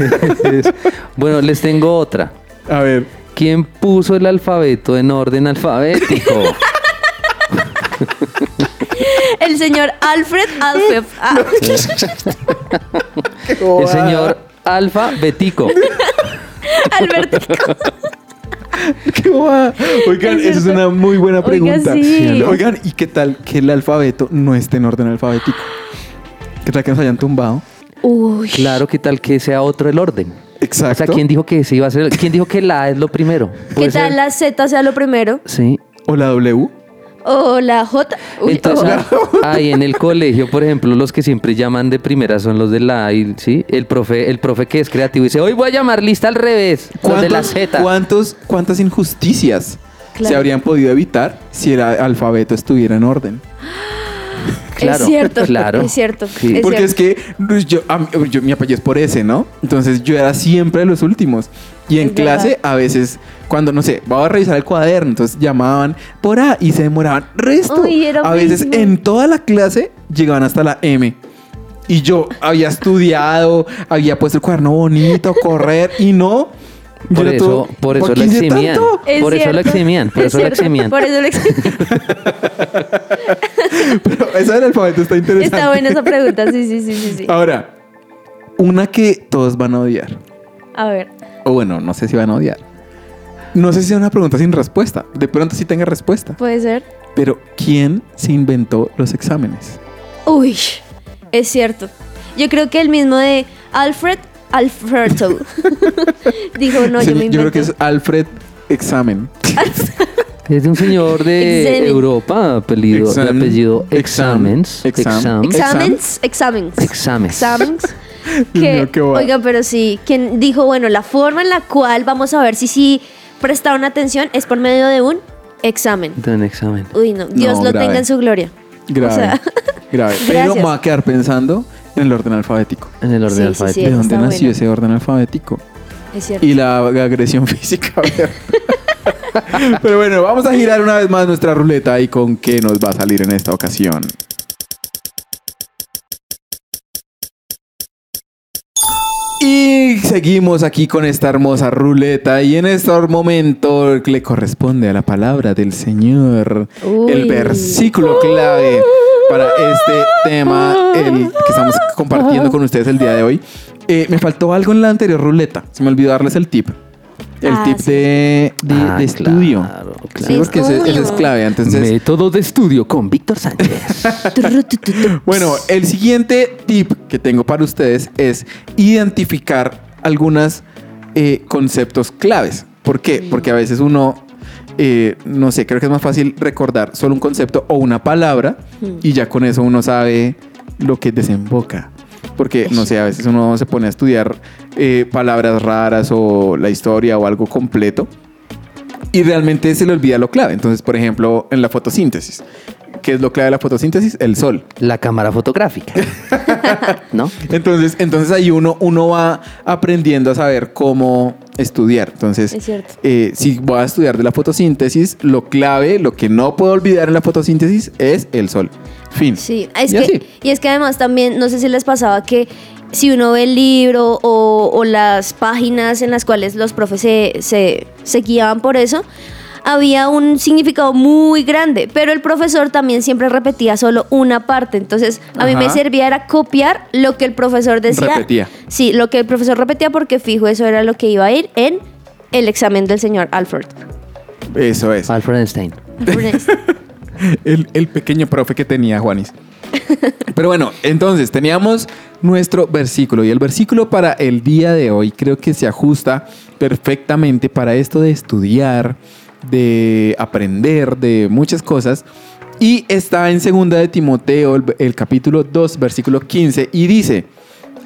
[SPEAKER 3] Bueno, les tengo otra.
[SPEAKER 1] A ver.
[SPEAKER 3] ¿Quién puso el alfabeto en orden alfabético?
[SPEAKER 2] El señor Alfred Alfred. Ah,
[SPEAKER 3] El señor Alfabetico.
[SPEAKER 2] Albertico.
[SPEAKER 1] Qué bobada. Oigan,
[SPEAKER 2] Es
[SPEAKER 1] esa es una muy buena pregunta.
[SPEAKER 2] sí.
[SPEAKER 1] Oigan, ¿y qué tal que el alfabeto no esté en orden alfabético? ¿Qué tal que nos hayan tumbado?
[SPEAKER 2] Uy.
[SPEAKER 3] Claro, ¿qué tal que sea otro el orden?
[SPEAKER 1] Exacto.
[SPEAKER 3] O sea, ¿quién dijo que ese iba a ser? ¿Quién dijo que la A es lo primero?
[SPEAKER 2] ¿Qué
[SPEAKER 3] ¿Puede
[SPEAKER 2] tal
[SPEAKER 3] ser?
[SPEAKER 2] la Z sea lo primero?
[SPEAKER 3] Sí.
[SPEAKER 1] ¿O la W?
[SPEAKER 2] ¿O la J? Uy,
[SPEAKER 3] Entonces,
[SPEAKER 2] oh.
[SPEAKER 3] ahí en el colegio, por ejemplo, los que siempre llaman de primera son los de la A, ¿sí? El profe, el profe que es creativo dice, hoy voy a llamar lista al revés, los de la Z.
[SPEAKER 1] cuántos- ¿Cuántas injusticias
[SPEAKER 2] Claro.
[SPEAKER 1] se habrían podido evitar si el alfabeto estuviera en orden?
[SPEAKER 3] Claro,
[SPEAKER 2] es cierto,
[SPEAKER 3] claro.
[SPEAKER 2] es cierto.
[SPEAKER 3] Sí.
[SPEAKER 2] es
[SPEAKER 1] Porque es
[SPEAKER 2] cierto.
[SPEAKER 1] que pues, yo, yo- mi apellido es por ese, ¿no? Entonces yo era siempre de los últimos. Y en
[SPEAKER 2] Es
[SPEAKER 1] clase
[SPEAKER 2] verdad.
[SPEAKER 1] a veces, cuando, no sé, voy a revisar el cuaderno, entonces llamaban por A y se demoraban resto.
[SPEAKER 2] Uy, era
[SPEAKER 1] a veces
[SPEAKER 2] feísimo.
[SPEAKER 1] en toda la clase llegaban hasta la M. Y yo había estudiado, había puesto el cuaderno bonito, correr y no. yo
[SPEAKER 3] Por eso,
[SPEAKER 1] todo,
[SPEAKER 3] por eso
[SPEAKER 1] hice
[SPEAKER 3] eximían.
[SPEAKER 2] Es
[SPEAKER 3] Por eso lo
[SPEAKER 2] cierto,
[SPEAKER 3] eximían, por
[SPEAKER 2] es
[SPEAKER 3] eso lo
[SPEAKER 2] cierto,
[SPEAKER 3] eximían.
[SPEAKER 2] Por eso lo eximían.
[SPEAKER 1] Pero esa del alfabeto está interesante.
[SPEAKER 2] Está buena esa pregunta, sí, sí, sí, sí, sí.
[SPEAKER 1] Ahora, una que todos van a odiar.
[SPEAKER 2] A ver.
[SPEAKER 1] O bueno, no sé si van a odiar. No sé si es una pregunta sin respuesta. De pronto sí tenga respuesta.
[SPEAKER 2] Puede ser.
[SPEAKER 1] Pero ¿quién se inventó los exámenes?
[SPEAKER 2] Uy, es cierto. Yo creo que el mismo de Alfred Alfredo dijo, no, yo me
[SPEAKER 1] creo que es Alfred Examen.
[SPEAKER 3] Es de un señor de
[SPEAKER 2] Examen.
[SPEAKER 3] Europa, apellido, de
[SPEAKER 1] Examen.
[SPEAKER 3] apellido
[SPEAKER 1] Exam.
[SPEAKER 3] Examens.
[SPEAKER 1] Exam.
[SPEAKER 3] Exam.
[SPEAKER 2] Exámenes, exámenes.
[SPEAKER 3] Exámenes.
[SPEAKER 2] Exámenes. Que, oigan, pero sí, quien dijo, bueno, la forma en la cual vamos a ver si sí prestaron atención es por medio de un examen.
[SPEAKER 3] De un examen.
[SPEAKER 2] Uy, no, Dios
[SPEAKER 1] No,
[SPEAKER 2] lo
[SPEAKER 1] grave.
[SPEAKER 2] tenga en su gloria.
[SPEAKER 1] Grave.
[SPEAKER 2] O sea,
[SPEAKER 1] grave. Pero me voy a quedar pensando en el orden alfabético.
[SPEAKER 3] En el orden
[SPEAKER 2] Sí,
[SPEAKER 3] alfabético.
[SPEAKER 2] sí.
[SPEAKER 1] ¿De dónde nació
[SPEAKER 2] bueno.
[SPEAKER 1] ese orden alfabético?
[SPEAKER 2] es cierto.
[SPEAKER 1] Y la agresión física. a ver. Pero bueno, vamos a girar una vez más nuestra ruleta y con qué nos va a salir en esta ocasión. Y seguimos aquí con esta hermosa ruleta y en este momento le corresponde a la palabra del Señor
[SPEAKER 2] Uy.
[SPEAKER 1] el versículo clave para este tema el que estamos compartiendo con ustedes el día de hoy. Eh, me faltó algo en la anterior ruleta, se me olvidó darles el tip. El
[SPEAKER 2] Ah,
[SPEAKER 1] tip
[SPEAKER 2] sí.
[SPEAKER 1] de, de-
[SPEAKER 3] Ah,
[SPEAKER 1] de estudio.
[SPEAKER 3] Claro.
[SPEAKER 1] Sí, porque ese, ese es clave. Entonces,
[SPEAKER 3] Método de estudio con Víctor Sánchez.
[SPEAKER 1] Bueno, el siguiente tip que tengo para ustedes es identificar algunos conceptos claves. ¿Por qué? Porque a veces uno, eh, no sé, creo que es más fácil recordar solo un concepto o una palabra y ya con eso uno sabe lo que desemboca. Porque, no sé, a veces uno se pone a estudiar eh, palabras raras o la historia o algo completo y realmente se le olvida lo clave. Entonces, por ejemplo, en la fotosíntesis. ¿Qué es lo clave de la fotosíntesis? El sol.
[SPEAKER 3] La cámara fotográfica. ¿No?
[SPEAKER 1] Entonces, entonces ahí uno, uno va aprendiendo a saber cómo estudiar. Entonces,
[SPEAKER 2] Es cierto.
[SPEAKER 1] eh, si voy a estudiar de la fotosíntesis, lo clave, lo que no puedo olvidar en la fotosíntesis es el sol. Fin.
[SPEAKER 2] Sí, es
[SPEAKER 1] Y
[SPEAKER 2] que, y es que además también, no sé si les pasaba que si uno ve el libro o, o las páginas en las cuales los profes se, se, se guiaban por eso, había un significado muy grande, pero el profesor también siempre repetía solo una parte. Entonces, a mí me servía era copiar lo que el profesor decía.
[SPEAKER 1] Repetía.
[SPEAKER 2] Sí, lo que el profesor repetía porque fijo, eso era lo que iba a ir en el examen del señor Alfred.
[SPEAKER 1] Eso es.
[SPEAKER 3] Alfred Einstein.
[SPEAKER 1] El, el pequeño profe que tenía Juanis. Pero bueno, entonces teníamos nuestro versículo y el versículo para el día de hoy creo que se ajusta perfectamente para esto de estudiar, de aprender, de muchas cosas. Y está en segunda de Timoteo, el, el capítulo 2, versículo 15, y dice,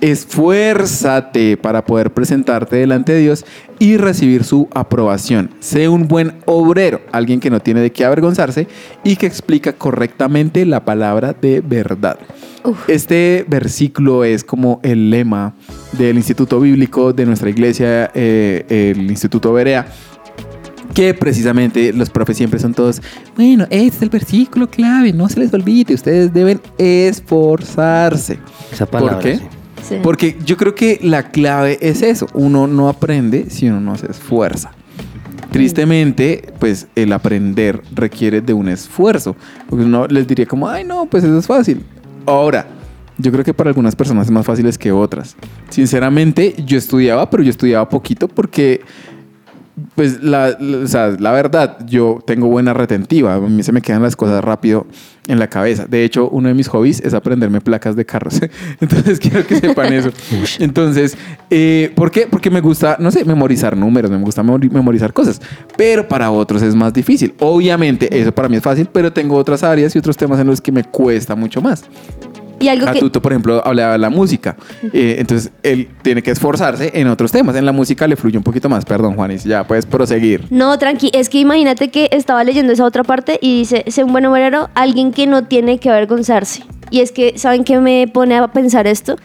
[SPEAKER 1] Esfuérzate para poder presentarte delante de Dios y recibir su aprobación. Sé un buen obrero, alguien que no tiene de qué avergonzarse y que explica correctamente la palabra de verdad. Este versículo es como el lema del Instituto Bíblico de nuestra iglesia, eh, el Instituto Berea que precisamente los profes siempre son todos, bueno, este es el versículo clave, no se les olvide, ustedes deben esforzarse.
[SPEAKER 3] Esa palabra.
[SPEAKER 1] ¿Por qué?
[SPEAKER 3] sí.
[SPEAKER 2] Sí.
[SPEAKER 1] Porque yo creo que la clave es eso, uno no aprende si uno no se esfuerza. Tristemente, pues el aprender requiere de un esfuerzo. Porque uno les diría como, ay no, pues eso es fácil. Ahora, yo creo que para algunas personas es más fácil que otras. Sinceramente, yo estudiaba, pero yo estudiaba poquito porque pues la, la- o sea, la verdad, yo tengo buena retentiva. A mí se me quedan las cosas rápido en la cabeza. De hecho, uno de mis hobbies es aprenderme placas de carros. Entonces, quiero que sepan eso. Entonces, eh, ¿por qué? Porque me gusta, no sé, memorizar números, me gusta memori- memorizar cosas. Pero para otros es más difícil. Obviamente, eso para mí es fácil, pero tengo otras áreas y otros temas en los que me cuesta mucho más.
[SPEAKER 2] Y algo que...
[SPEAKER 1] Catuto, por ejemplo, hablaba de la música. Eh, entonces, él tiene que esforzarse en otros temas. En la música le fluye un poquito más. Perdón, Juanis, ya puedes proseguir.
[SPEAKER 2] No, tranqui, es que imagínate que estaba leyendo esa otra parte y dice, sé un buen obrero, alguien que no tiene que avergonzarse. Y es que, ¿saben qué me pone a pensar esto?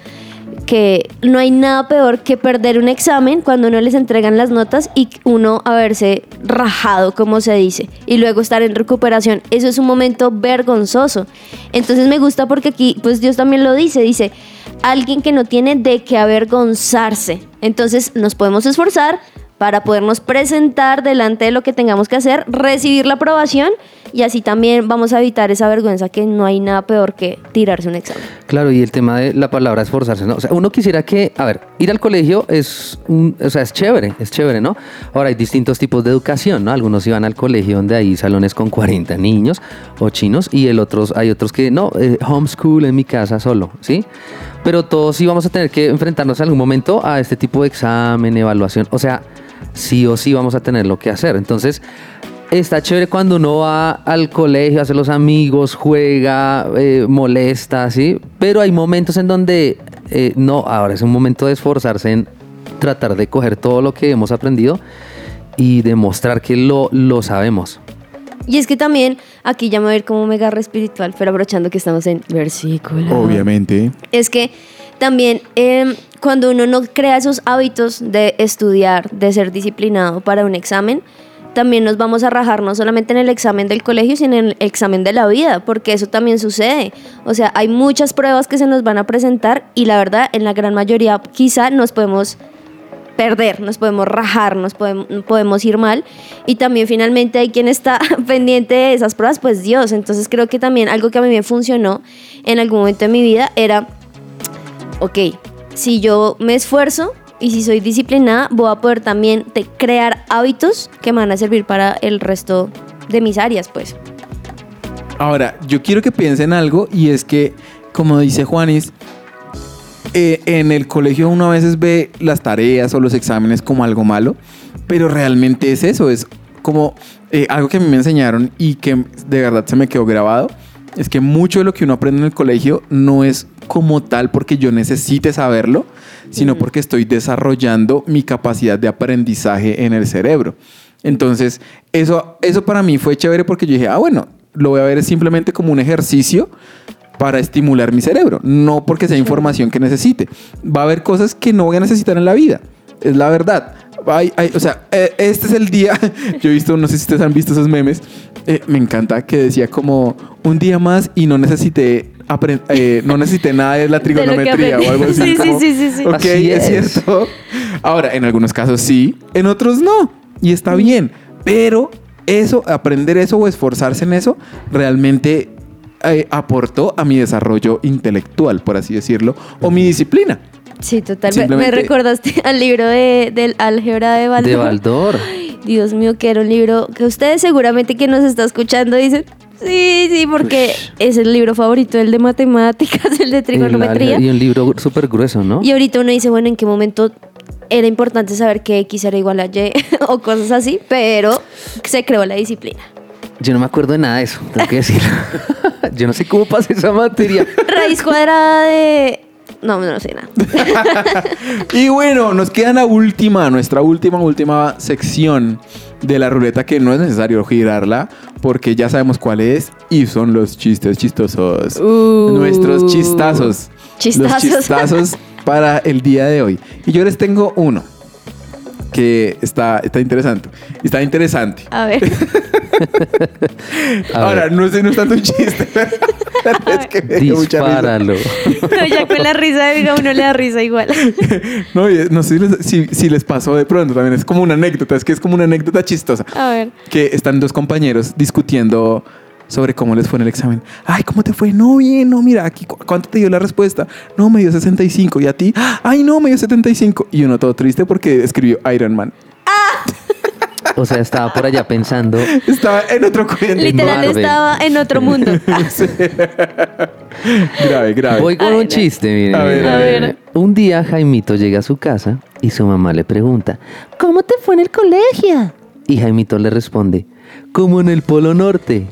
[SPEAKER 2] Que no hay nada peor que perder un examen cuando no les entregan las notas y uno haberse rajado, como se dice, y luego estar en recuperación. Eso es un momento vergonzoso. Entonces me gusta porque aquí, pues Dios también lo dice, dice, alguien que no tiene de qué avergonzarse. Entonces nos podemos esforzar para podernos presentar delante de lo que tengamos que hacer, recibir la aprobación y así también vamos a evitar esa vergüenza que no hay nada peor que tirarse un examen.
[SPEAKER 3] Claro, y el tema de la palabra esforzarse, ¿no? O sea, uno quisiera que, a ver, ir al colegio es, un- o sea, es chévere, es chévere, ¿no? Ahora hay distintos tipos de educación, ¿no? Algunos iban al colegio donde hay salones con 40 niños o chinos y el otros, hay otros que no, eh, homeschool en mi casa solo, ¿sí? Pero todos sí vamos a tener que enfrentarnos en algún momento a este tipo de examen, evaluación, o sea, sí o sí vamos a tener lo que hacer. Entonces, Está chévere cuando uno va al colegio, hace los amigos, juega, eh, molesta, ¿sí? Pero hay momentos en donde eh, no, ahora es un momento de esforzarse en tratar de coger todo lo que hemos aprendido y demostrar que lo, lo sabemos.
[SPEAKER 2] Y es que también, aquí ya me voy a ir como mega espiritual, pero aprovechando que estamos en versículo.
[SPEAKER 1] Obviamente.
[SPEAKER 2] es que también eh, cuando uno no crea esos hábitos de estudiar, de ser disciplinado para un examen, también nos vamos a rajar no solamente en el examen del colegio, sino en el examen de la vida, porque eso también sucede. O sea, hay muchas pruebas que se nos van a presentar y la verdad, en la gran mayoría quizá nos podemos perder, nos podemos rajar, nos podemos, podemos ir mal. Y también finalmente hay quien está pendiente de esas pruebas, pues Dios. Entonces creo que también algo que a mí me funcionó en algún momento de mi vida era, ok, si yo me esfuerzo y si soy disciplinada, voy a poder también crear hábitos que me van a servir para el resto de mis áreas, pues.
[SPEAKER 1] Ahora, yo quiero que piensen algo y es que, como dice Juanis, eh, en el colegio uno a veces ve las tareas o los exámenes como algo malo, pero realmente es eso, es como eh, algo que a mí me enseñaron y que de verdad se me quedó grabado, es que mucho de lo que uno aprende en el colegio no es como tal porque yo necesite saberlo, sino porque estoy desarrollando mi capacidad de aprendizaje en el cerebro. Entonces, eso, eso para mí fue chévere porque yo dije, ah, bueno, lo voy a ver simplemente como un ejercicio para estimular mi cerebro, no porque sea información que necesite. Va a haber cosas que no voy a necesitar en la vida, es la verdad. O sea, eh, este es el día, yo he visto, no sé si ustedes han visto esos memes, eh, me encanta que decía como un día más y no necesité eh, no necesité nada de la
[SPEAKER 2] De
[SPEAKER 1] trigonometría o algo así.
[SPEAKER 2] Sí, sí,
[SPEAKER 1] como,
[SPEAKER 2] sí, sí, sí.
[SPEAKER 1] Ok,
[SPEAKER 3] Así
[SPEAKER 1] es
[SPEAKER 3] es.
[SPEAKER 1] cierto. Ahora, en algunos casos sí, en otros no. Y está bien. Pero eso, aprender eso o esforzarse en eso, realmente eh, aportó a mi desarrollo intelectual, por así decirlo, o mi disciplina.
[SPEAKER 2] Sí, total. Me- recordaste al libro de, del álgebra de Baldor.
[SPEAKER 3] De Baldor.
[SPEAKER 2] Dios mío, que era un libro que ustedes seguramente que nos está escuchando dicen, sí, sí, porque es el libro favorito, el de matemáticas, el de trigonometría.
[SPEAKER 3] Y un libro súper grueso, ¿no?
[SPEAKER 2] Y ahorita uno dice, bueno, ¿en qué momento era importante saber que X era igual a Y o cosas así? Pero se creó la disciplina.
[SPEAKER 3] Yo no me acuerdo de nada de eso, tengo que decirlo. Yo no sé cómo pasa esa materia.
[SPEAKER 2] Raíz cuadrada de No, no sé nada.
[SPEAKER 1] Y bueno, nos queda la última, nuestra última, última sección de la ruleta que no es necesario girarla porque ya sabemos cuál es y son los chistes chistosos. Nuestros chistazos.
[SPEAKER 2] Chistazos.
[SPEAKER 1] Los chistazos para el día de hoy. Y yo les tengo uno que está, está interesante. Está interesante.
[SPEAKER 2] A ver.
[SPEAKER 3] A
[SPEAKER 1] Ahora,
[SPEAKER 3] ver.
[SPEAKER 1] no sé, no es tanto un chiste. es que me dio mucha risa.
[SPEAKER 3] Dispáralo.
[SPEAKER 2] No, ya con la risa de uno le da risa igual.
[SPEAKER 1] No, y no sé si les, si- si les pasó de pronto también. Es como una anécdota. Es que es como una anécdota chistosa.
[SPEAKER 2] A ver.
[SPEAKER 1] que están dos compañeros discutiendo sobre cómo les fue en el examen. Ay, ¿cómo te fue? No, bien, no, mira, aquí, ¿cu- ¿cuánto te dio la respuesta? No, me dio 65. ¿Y a ti? Ay, no, me dio 75. Y uno todo triste porque escribió Iron Man.
[SPEAKER 3] O sea, estaba por allá pensando.
[SPEAKER 1] Estaba en otro cuento.
[SPEAKER 2] Literal
[SPEAKER 3] Marvel.
[SPEAKER 2] estaba en otro mundo.
[SPEAKER 1] grave, grave.
[SPEAKER 3] Voy con un chiste, miren.
[SPEAKER 1] A ver, a
[SPEAKER 2] ver.
[SPEAKER 3] Un día Jaimito llega a su casa y su mamá le pregunta, ¿cómo te fue en el colegio? Y Jaimito le responde, como en el Polo Norte,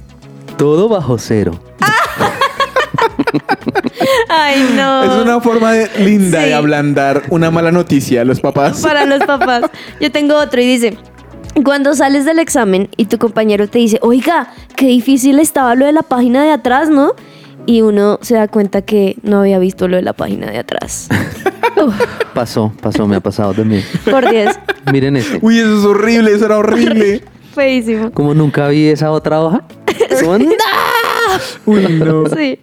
[SPEAKER 3] todo bajo cero.
[SPEAKER 2] Ay, no.
[SPEAKER 1] Es una forma de- linda
[SPEAKER 2] Sí.
[SPEAKER 1] de ablandar una mala noticia a los papás.
[SPEAKER 2] Para los papás. Yo tengo otro y dice, cuando sales del examen y tu compañero te dice, oiga, qué difícil estaba lo de la página de atrás, ¿no? Y uno se da cuenta que no había visto lo de la página de atrás.
[SPEAKER 3] Pasó, pasó, me ha pasado también.
[SPEAKER 2] por Dios,
[SPEAKER 3] Miren este.
[SPEAKER 1] Uy, eso es horrible, eso era horrible.
[SPEAKER 2] feísimo.
[SPEAKER 3] Como nunca vi esa otra hoja.
[SPEAKER 2] Sí.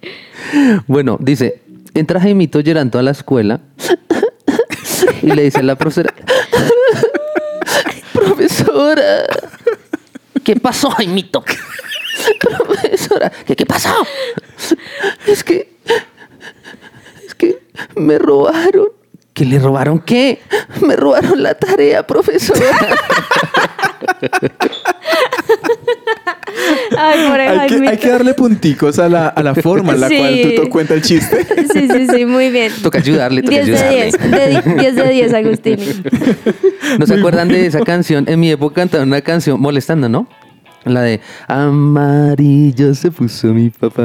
[SPEAKER 3] Bueno, dice, entra Jaimito llorando a la escuela y le dice a la profesora, profesora, ¿qué pasó, Jaimito? Profesora, ¿qué, qué pasó? Es que, es que me robaron. ¿Que le robaron qué? Me robaron la tarea, profesora.
[SPEAKER 2] Ay, por
[SPEAKER 1] Hay que, hay que darle punticos a la, a la forma en la
[SPEAKER 2] Sí.
[SPEAKER 1] cual tú te cuenta el chiste.
[SPEAKER 2] Sí, sí, sí, muy bien.
[SPEAKER 3] Toca ayudarle, toca
[SPEAKER 2] 10 de
[SPEAKER 3] ayudarle.
[SPEAKER 2] 10, de di- 10 de 10, Agustín.
[SPEAKER 3] ¿No se acuerdan de esa canción? En mi época cantaban una canción molestando, ¿no? La de Amarillo se puso mi papá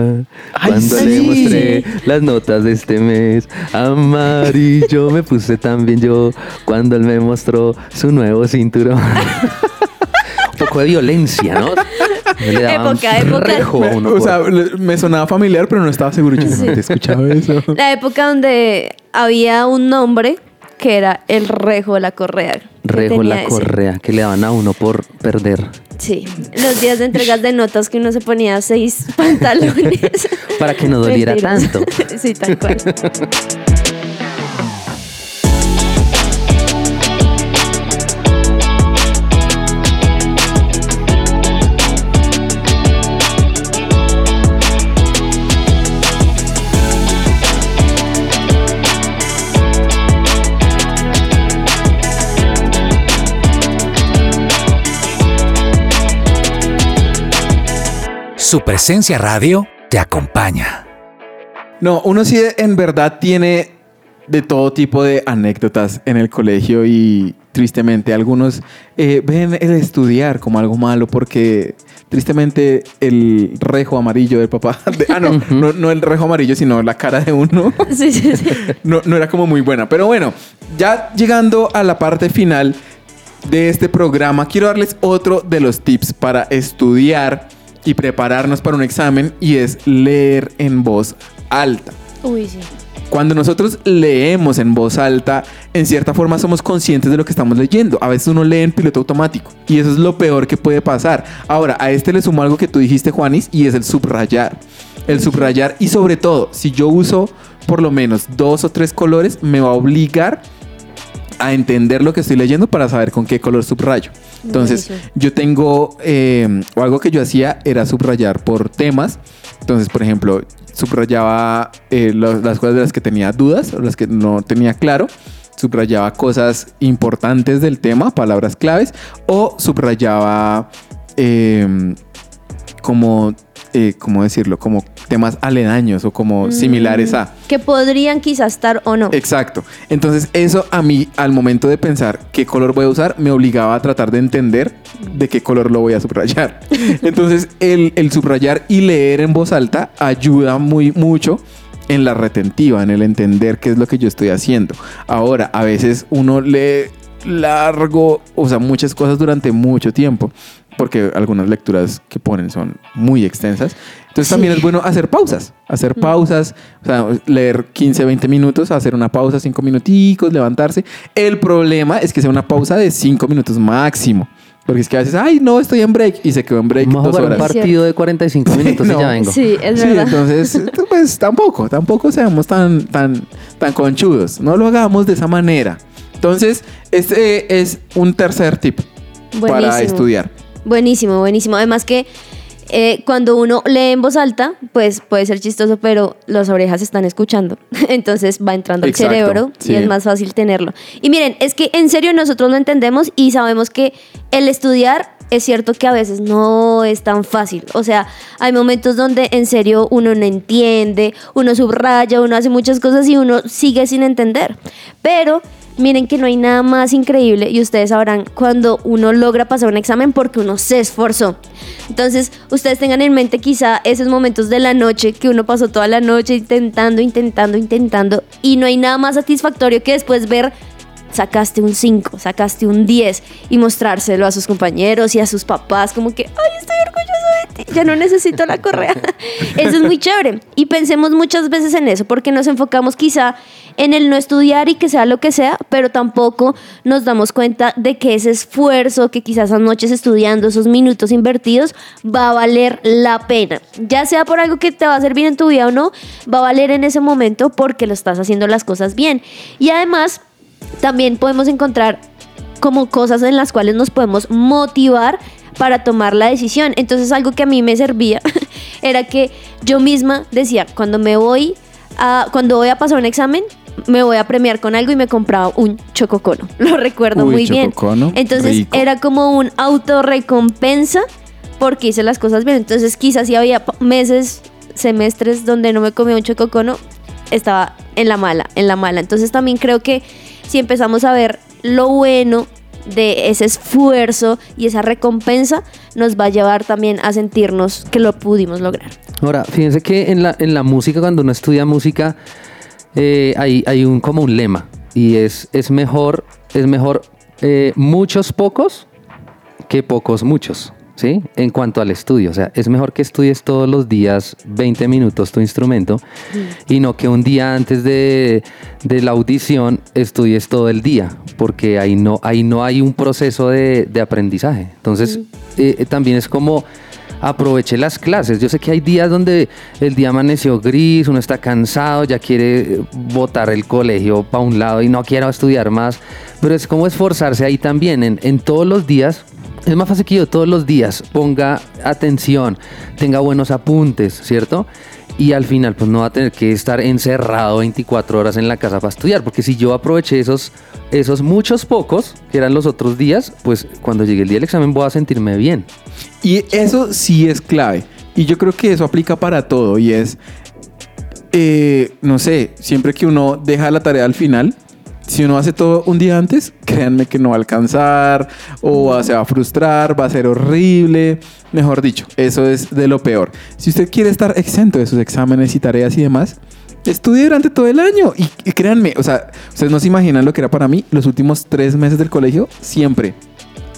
[SPEAKER 1] Ay,
[SPEAKER 3] cuando
[SPEAKER 1] sí.
[SPEAKER 3] le mostré las notas de este mes. Amarillo me puse también yo cuando él me mostró su nuevo cinturón. Un poco de violencia, ¿no?
[SPEAKER 2] Época, época.
[SPEAKER 3] uno
[SPEAKER 1] o sea, me sonaba familiar, pero no estaba seguro. Yo no te escuchaba eso.
[SPEAKER 2] La época donde había un nombre que era el rejo de la correa.
[SPEAKER 3] rejo la
[SPEAKER 2] ese.
[SPEAKER 3] correa que le daban a uno por perder.
[SPEAKER 2] Sí, los días de entregas de notas que uno se ponía seis pantalones.
[SPEAKER 3] Para que no doliera
[SPEAKER 2] Mentiras.
[SPEAKER 3] tanto.
[SPEAKER 2] sí, tal cual.
[SPEAKER 5] Su presencia radio te acompaña.
[SPEAKER 1] No, uno sí en verdad tiene de todo tipo de anécdotas en el colegio y tristemente algunos eh, ven el estudiar como algo malo porque tristemente el rejo amarillo del papá, de- ah no, no, no el rejo amarillo sino la cara de uno
[SPEAKER 2] Sí, sí, sí.
[SPEAKER 1] no, no era como muy buena. Pero bueno, ya llegando a la parte final de este programa, quiero darles otro de los tips para estudiar y prepararnos para un examen y es leer en voz alta.
[SPEAKER 2] Uy, sí.
[SPEAKER 1] Cuando nosotros leemos en voz alta, en cierta forma somos conscientes de lo que estamos leyendo. A veces uno lee en piloto automático y eso es lo peor que puede pasar. Ahora, a este le sumo algo que tú dijiste, Juanis, y es el subrayar. El subrayar y sobre todo, si yo uso por lo menos dos o tres colores, me va a obligar a entender lo que estoy leyendo para saber con qué color subrayo. Entonces,
[SPEAKER 2] Buenísimo.
[SPEAKER 1] yo tengo, eh, o algo que yo hacía era subrayar por temas. Entonces, por ejemplo, subrayaba eh, las cosas de las que tenía dudas o las que no tenía claro. Subrayaba cosas importantes del tema, palabras claves, o subrayaba eh, como, eh, ¿cómo decirlo? Como temas aledaños o como similares a.
[SPEAKER 2] Que podrían quizás estar o no.
[SPEAKER 1] Exacto. Entonces eso a mí al momento de pensar qué color voy a usar me obligaba a tratar de entender de qué color lo voy a subrayar. Entonces el, el subrayar y leer en voz alta ayuda muy mucho en la retentiva, en el entender qué es lo que yo estoy haciendo. Ahora, a veces uno lee largo, o sea, muchas cosas durante mucho tiempo, porque algunas lecturas que ponen son muy extensas. Entonces también es bueno hacer pausas, hacer pausas, o sea, leer 15, 20 minutos, hacer una pausa, 5 minuticos, levantarse. El problema es que sea una pausa de 5 minutos máximo. Porque es que a veces, ay, no, estoy en break y se quedó en break
[SPEAKER 3] Vamos a
[SPEAKER 1] dos
[SPEAKER 3] jugar un
[SPEAKER 1] horas.
[SPEAKER 3] partido de 45 minutos
[SPEAKER 1] No.
[SPEAKER 3] y ya vengo.
[SPEAKER 2] Sí, es
[SPEAKER 1] Sí,
[SPEAKER 2] verdad.
[SPEAKER 1] entonces, pues tampoco, tampoco seamos tan, tan, tan conchudos. No lo hagamos de esa manera. Entonces, este es un tercer tip para
[SPEAKER 2] Buenísimo.
[SPEAKER 1] estudiar.
[SPEAKER 2] Buenísimo, buenísimo. Además que eh, cuando uno lee en voz alta, pues puede ser chistoso, pero las orejas están escuchando. Entonces va entrando
[SPEAKER 1] Exacto,
[SPEAKER 2] al cerebro
[SPEAKER 1] sí.
[SPEAKER 2] y es más fácil tenerlo. Y miren, es que en serio nosotros lo entendemos y sabemos que el estudiar es cierto que a veces no es tan fácil. O sea, hay momentos donde en serio uno no entiende, uno subraya, uno hace muchas cosas y uno sigue sin entender. Pero miren que no hay nada más increíble y ustedes sabrán cuando uno logra pasar un examen porque uno se esforzó. Entonces, ustedes tengan en mente quizá esos momentos de la noche que uno pasó toda la noche intentando, intentando, intentando y no hay nada más satisfactorio que después ver sacaste un 5, sacaste un 10 y mostrárselo a sus compañeros y a sus papás como que, ay, estoy orgulloso de ti, ya no necesito la correa. Eso es muy chévere. Y pensemos muchas veces en eso, porque nos enfocamos quizá en el no estudiar y que sea lo que sea, pero tampoco nos damos cuenta de que ese esfuerzo, que quizás esas noches estudiando, esos minutos invertidos, va a valer la pena. Ya sea por algo que te va a servir en tu vida o no, va a valer en ese momento porque lo estás haciendo las cosas bien. Y además, también podemos encontrar como cosas en las cuales nos podemos motivar para tomar la decisión. Entonces algo que a mí me servía era que yo misma decía, cuando me voy a, cuando voy a pasar un examen, me voy a premiar con algo y me compraba un chococono. Lo recuerdo
[SPEAKER 1] Uy,
[SPEAKER 2] muy bien.
[SPEAKER 1] chococono,
[SPEAKER 2] Entonces
[SPEAKER 1] rico.
[SPEAKER 2] era como un autorrecompensa porque hice las cosas bien. Entonces quizás si había meses, semestres donde no me comía un chococono, estaba en la mala, en la mala. Entonces también creo que si empezamos a ver lo bueno de ese esfuerzo y esa recompensa, nos va a llevar también a sentirnos que lo pudimos lograr.
[SPEAKER 3] Ahora, fíjense que en la, en la música, cuando uno estudia música, eh, hay, hay un, como un lema. Y es, es mejor, es mejor eh, muchos pocos que pocos muchos. ¿Sí? En cuanto al estudio, o sea, es mejor que estudies todos los días 20 minutos tu instrumento y no que un día antes de, de la audición estudies todo el día, porque ahí no, ahí no hay un proceso de, de aprendizaje. Entonces, eh, eh, también es como aproveche las clases. Yo sé que hay días donde el día amaneció gris, uno está cansado, ya quiere botar el colegio para un lado y no quiero estudiar más, pero es como esforzarse ahí también en, en todos los días. Es más fácil que yo todos los días ponga atención, tenga buenos apuntes, ¿cierto? Y al final pues no va a tener que estar encerrado 24 horas en la casa para estudiar, porque si yo aproveché esos, esos muchos pocos, que eran los otros días, pues cuando llegue el día del examen voy a sentirme bien.
[SPEAKER 1] Y eso sí es clave. Y yo creo que eso aplica para todo. Y es, eh, no sé, siempre que uno deja la tarea al final, si uno hace todo un día antes, créanme que no va a alcanzar o se va a frustrar, va a ser horrible. Mejor dicho, eso es de lo peor. Si usted quiere estar exento de sus exámenes y tareas y demás, estudie durante todo el año. Y créanme, o sea, ustedes no se imaginan lo que era para mí los últimos tres meses del colegio, siempre.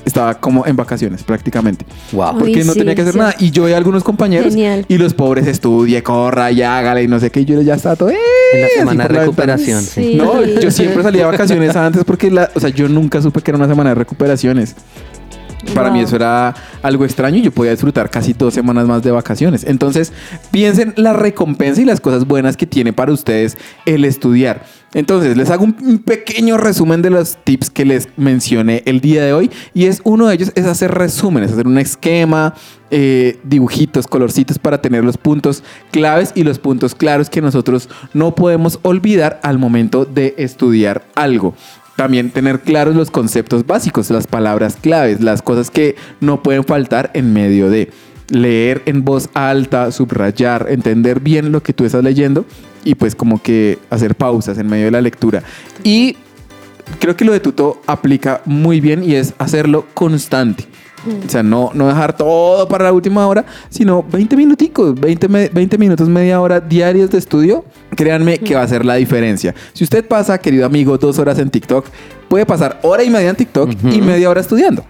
[SPEAKER 1] Estaba como en vacaciones prácticamente.
[SPEAKER 3] Wow.
[SPEAKER 1] Porque
[SPEAKER 2] Uy,
[SPEAKER 1] no
[SPEAKER 2] sí,
[SPEAKER 1] tenía que hacer
[SPEAKER 2] sí.
[SPEAKER 1] nada. Y yo veía a algunos compañeros
[SPEAKER 2] Genial.
[SPEAKER 1] y los pobres estudie, corra y hágale y no sé qué. Y yo ya estaba todo. "Eh",
[SPEAKER 3] En la semana de recuperación, sí.
[SPEAKER 1] No, yo siempre salía de vacaciones antes porque, la, o sea, yo nunca supe que era una semana de recuperaciones. Para mí eso era algo extraño y yo podía disfrutar casi dos semanas más de vacaciones. Entonces, piensen la recompensa y las cosas buenas que tiene para ustedes el estudiar. Entonces, les hago un, un pequeño resumen de los tips que les mencioné el día de hoy. Y es uno de ellos es hacer resúmenes, hacer un esquema, eh, dibujitos, colorcitos para tener los puntos claves y los puntos claros que nosotros no podemos olvidar al momento de estudiar algo. También tener claros los conceptos básicos, las palabras claves, las cosas que no pueden faltar en medio de leer en voz alta, subrayar, entender bien lo que tú estás leyendo y pues como que hacer pausas en medio de la lectura. Y creo que lo de Tuto aplica muy bien y es hacerlo constante. O sea, no, no dejar todo para la última hora, sino 20 minuticos, 20, me- 20 minutos, media hora diarios de estudio. Créanme que va a hacer la diferencia. Si usted pasa, querido amigo, dos horas en TikTok, puede pasar hora y media en TikTok y media hora estudiando.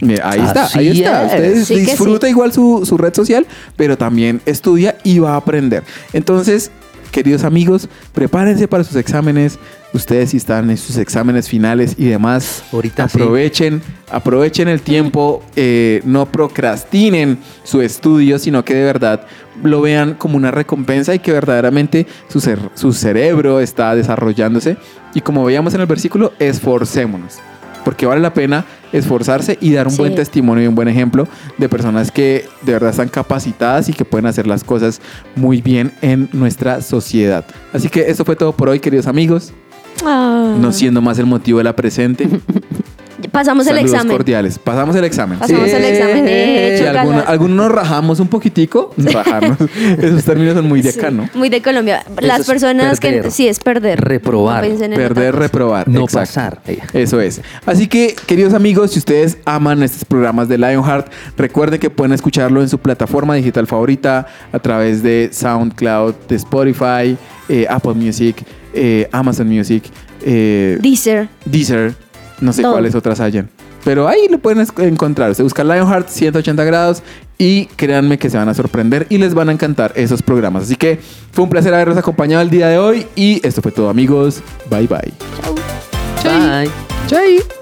[SPEAKER 1] Mira, ahí está, ahí está.
[SPEAKER 3] es.
[SPEAKER 1] Usted
[SPEAKER 2] Sí
[SPEAKER 1] disfruta igual su, su red social, pero también estudia y va a aprender. Entonces, queridos amigos, prepárense para sus exámenes. Ustedes si están en sus exámenes finales y demás,
[SPEAKER 3] Ahorita sí.
[SPEAKER 1] aprovechen, aprovechen el tiempo, eh, no procrastinen su estudio, sino que de verdad lo vean como una recompensa y que verdaderamente su, cer- su cerebro está desarrollándose. Y como veíamos en el versículo, esforcémonos. Porque vale la pena esforzarse y dar un
[SPEAKER 2] Sí.
[SPEAKER 1] buen testimonio y un buen ejemplo de personas que de verdad están capacitadas y que pueden hacer las cosas muy bien en nuestra sociedad. Así que eso fue todo por hoy, queridos amigos.
[SPEAKER 2] Ah.
[SPEAKER 1] No siendo más el motivo de la presente.
[SPEAKER 2] Pasamos el
[SPEAKER 1] Saludos
[SPEAKER 2] examen.
[SPEAKER 1] cordiales. Pasamos el examen.
[SPEAKER 2] Pasamos el examen. Eh,
[SPEAKER 1] alguno- algunos nos rajamos un poquitico, rajarnos. Esos términos son muy de acá,
[SPEAKER 2] Sí,
[SPEAKER 1] ¿no?
[SPEAKER 2] Muy de Colombia. Las
[SPEAKER 3] es
[SPEAKER 2] personas
[SPEAKER 3] perder.
[SPEAKER 2] que sí es perder.
[SPEAKER 3] Reprobar.
[SPEAKER 2] No piensen en
[SPEAKER 1] Perder,
[SPEAKER 2] otra cosa.
[SPEAKER 1] reprobar.
[SPEAKER 3] No
[SPEAKER 1] exacto.
[SPEAKER 3] pasar.
[SPEAKER 1] Eso es. Así que, queridos amigos, si ustedes aman estos programas de Lionheart, recuerden que pueden escucharlo en su plataforma digital favorita a través de SoundCloud, de Spotify, eh, Apple Music, eh, Amazon Music, eh,
[SPEAKER 2] Deezer.
[SPEAKER 1] Deezer, no sé
[SPEAKER 2] Todo.
[SPEAKER 1] cuáles otras hayan. Pero ahí lo pueden encontrar. Se busca Lionheart 180 grados y créanme que se van a sorprender y les van a encantar esos programas. Así que fue un placer haberlos acompañado el día de hoy y esto fue todo amigos. Bye bye.
[SPEAKER 3] Bye.
[SPEAKER 1] Chai.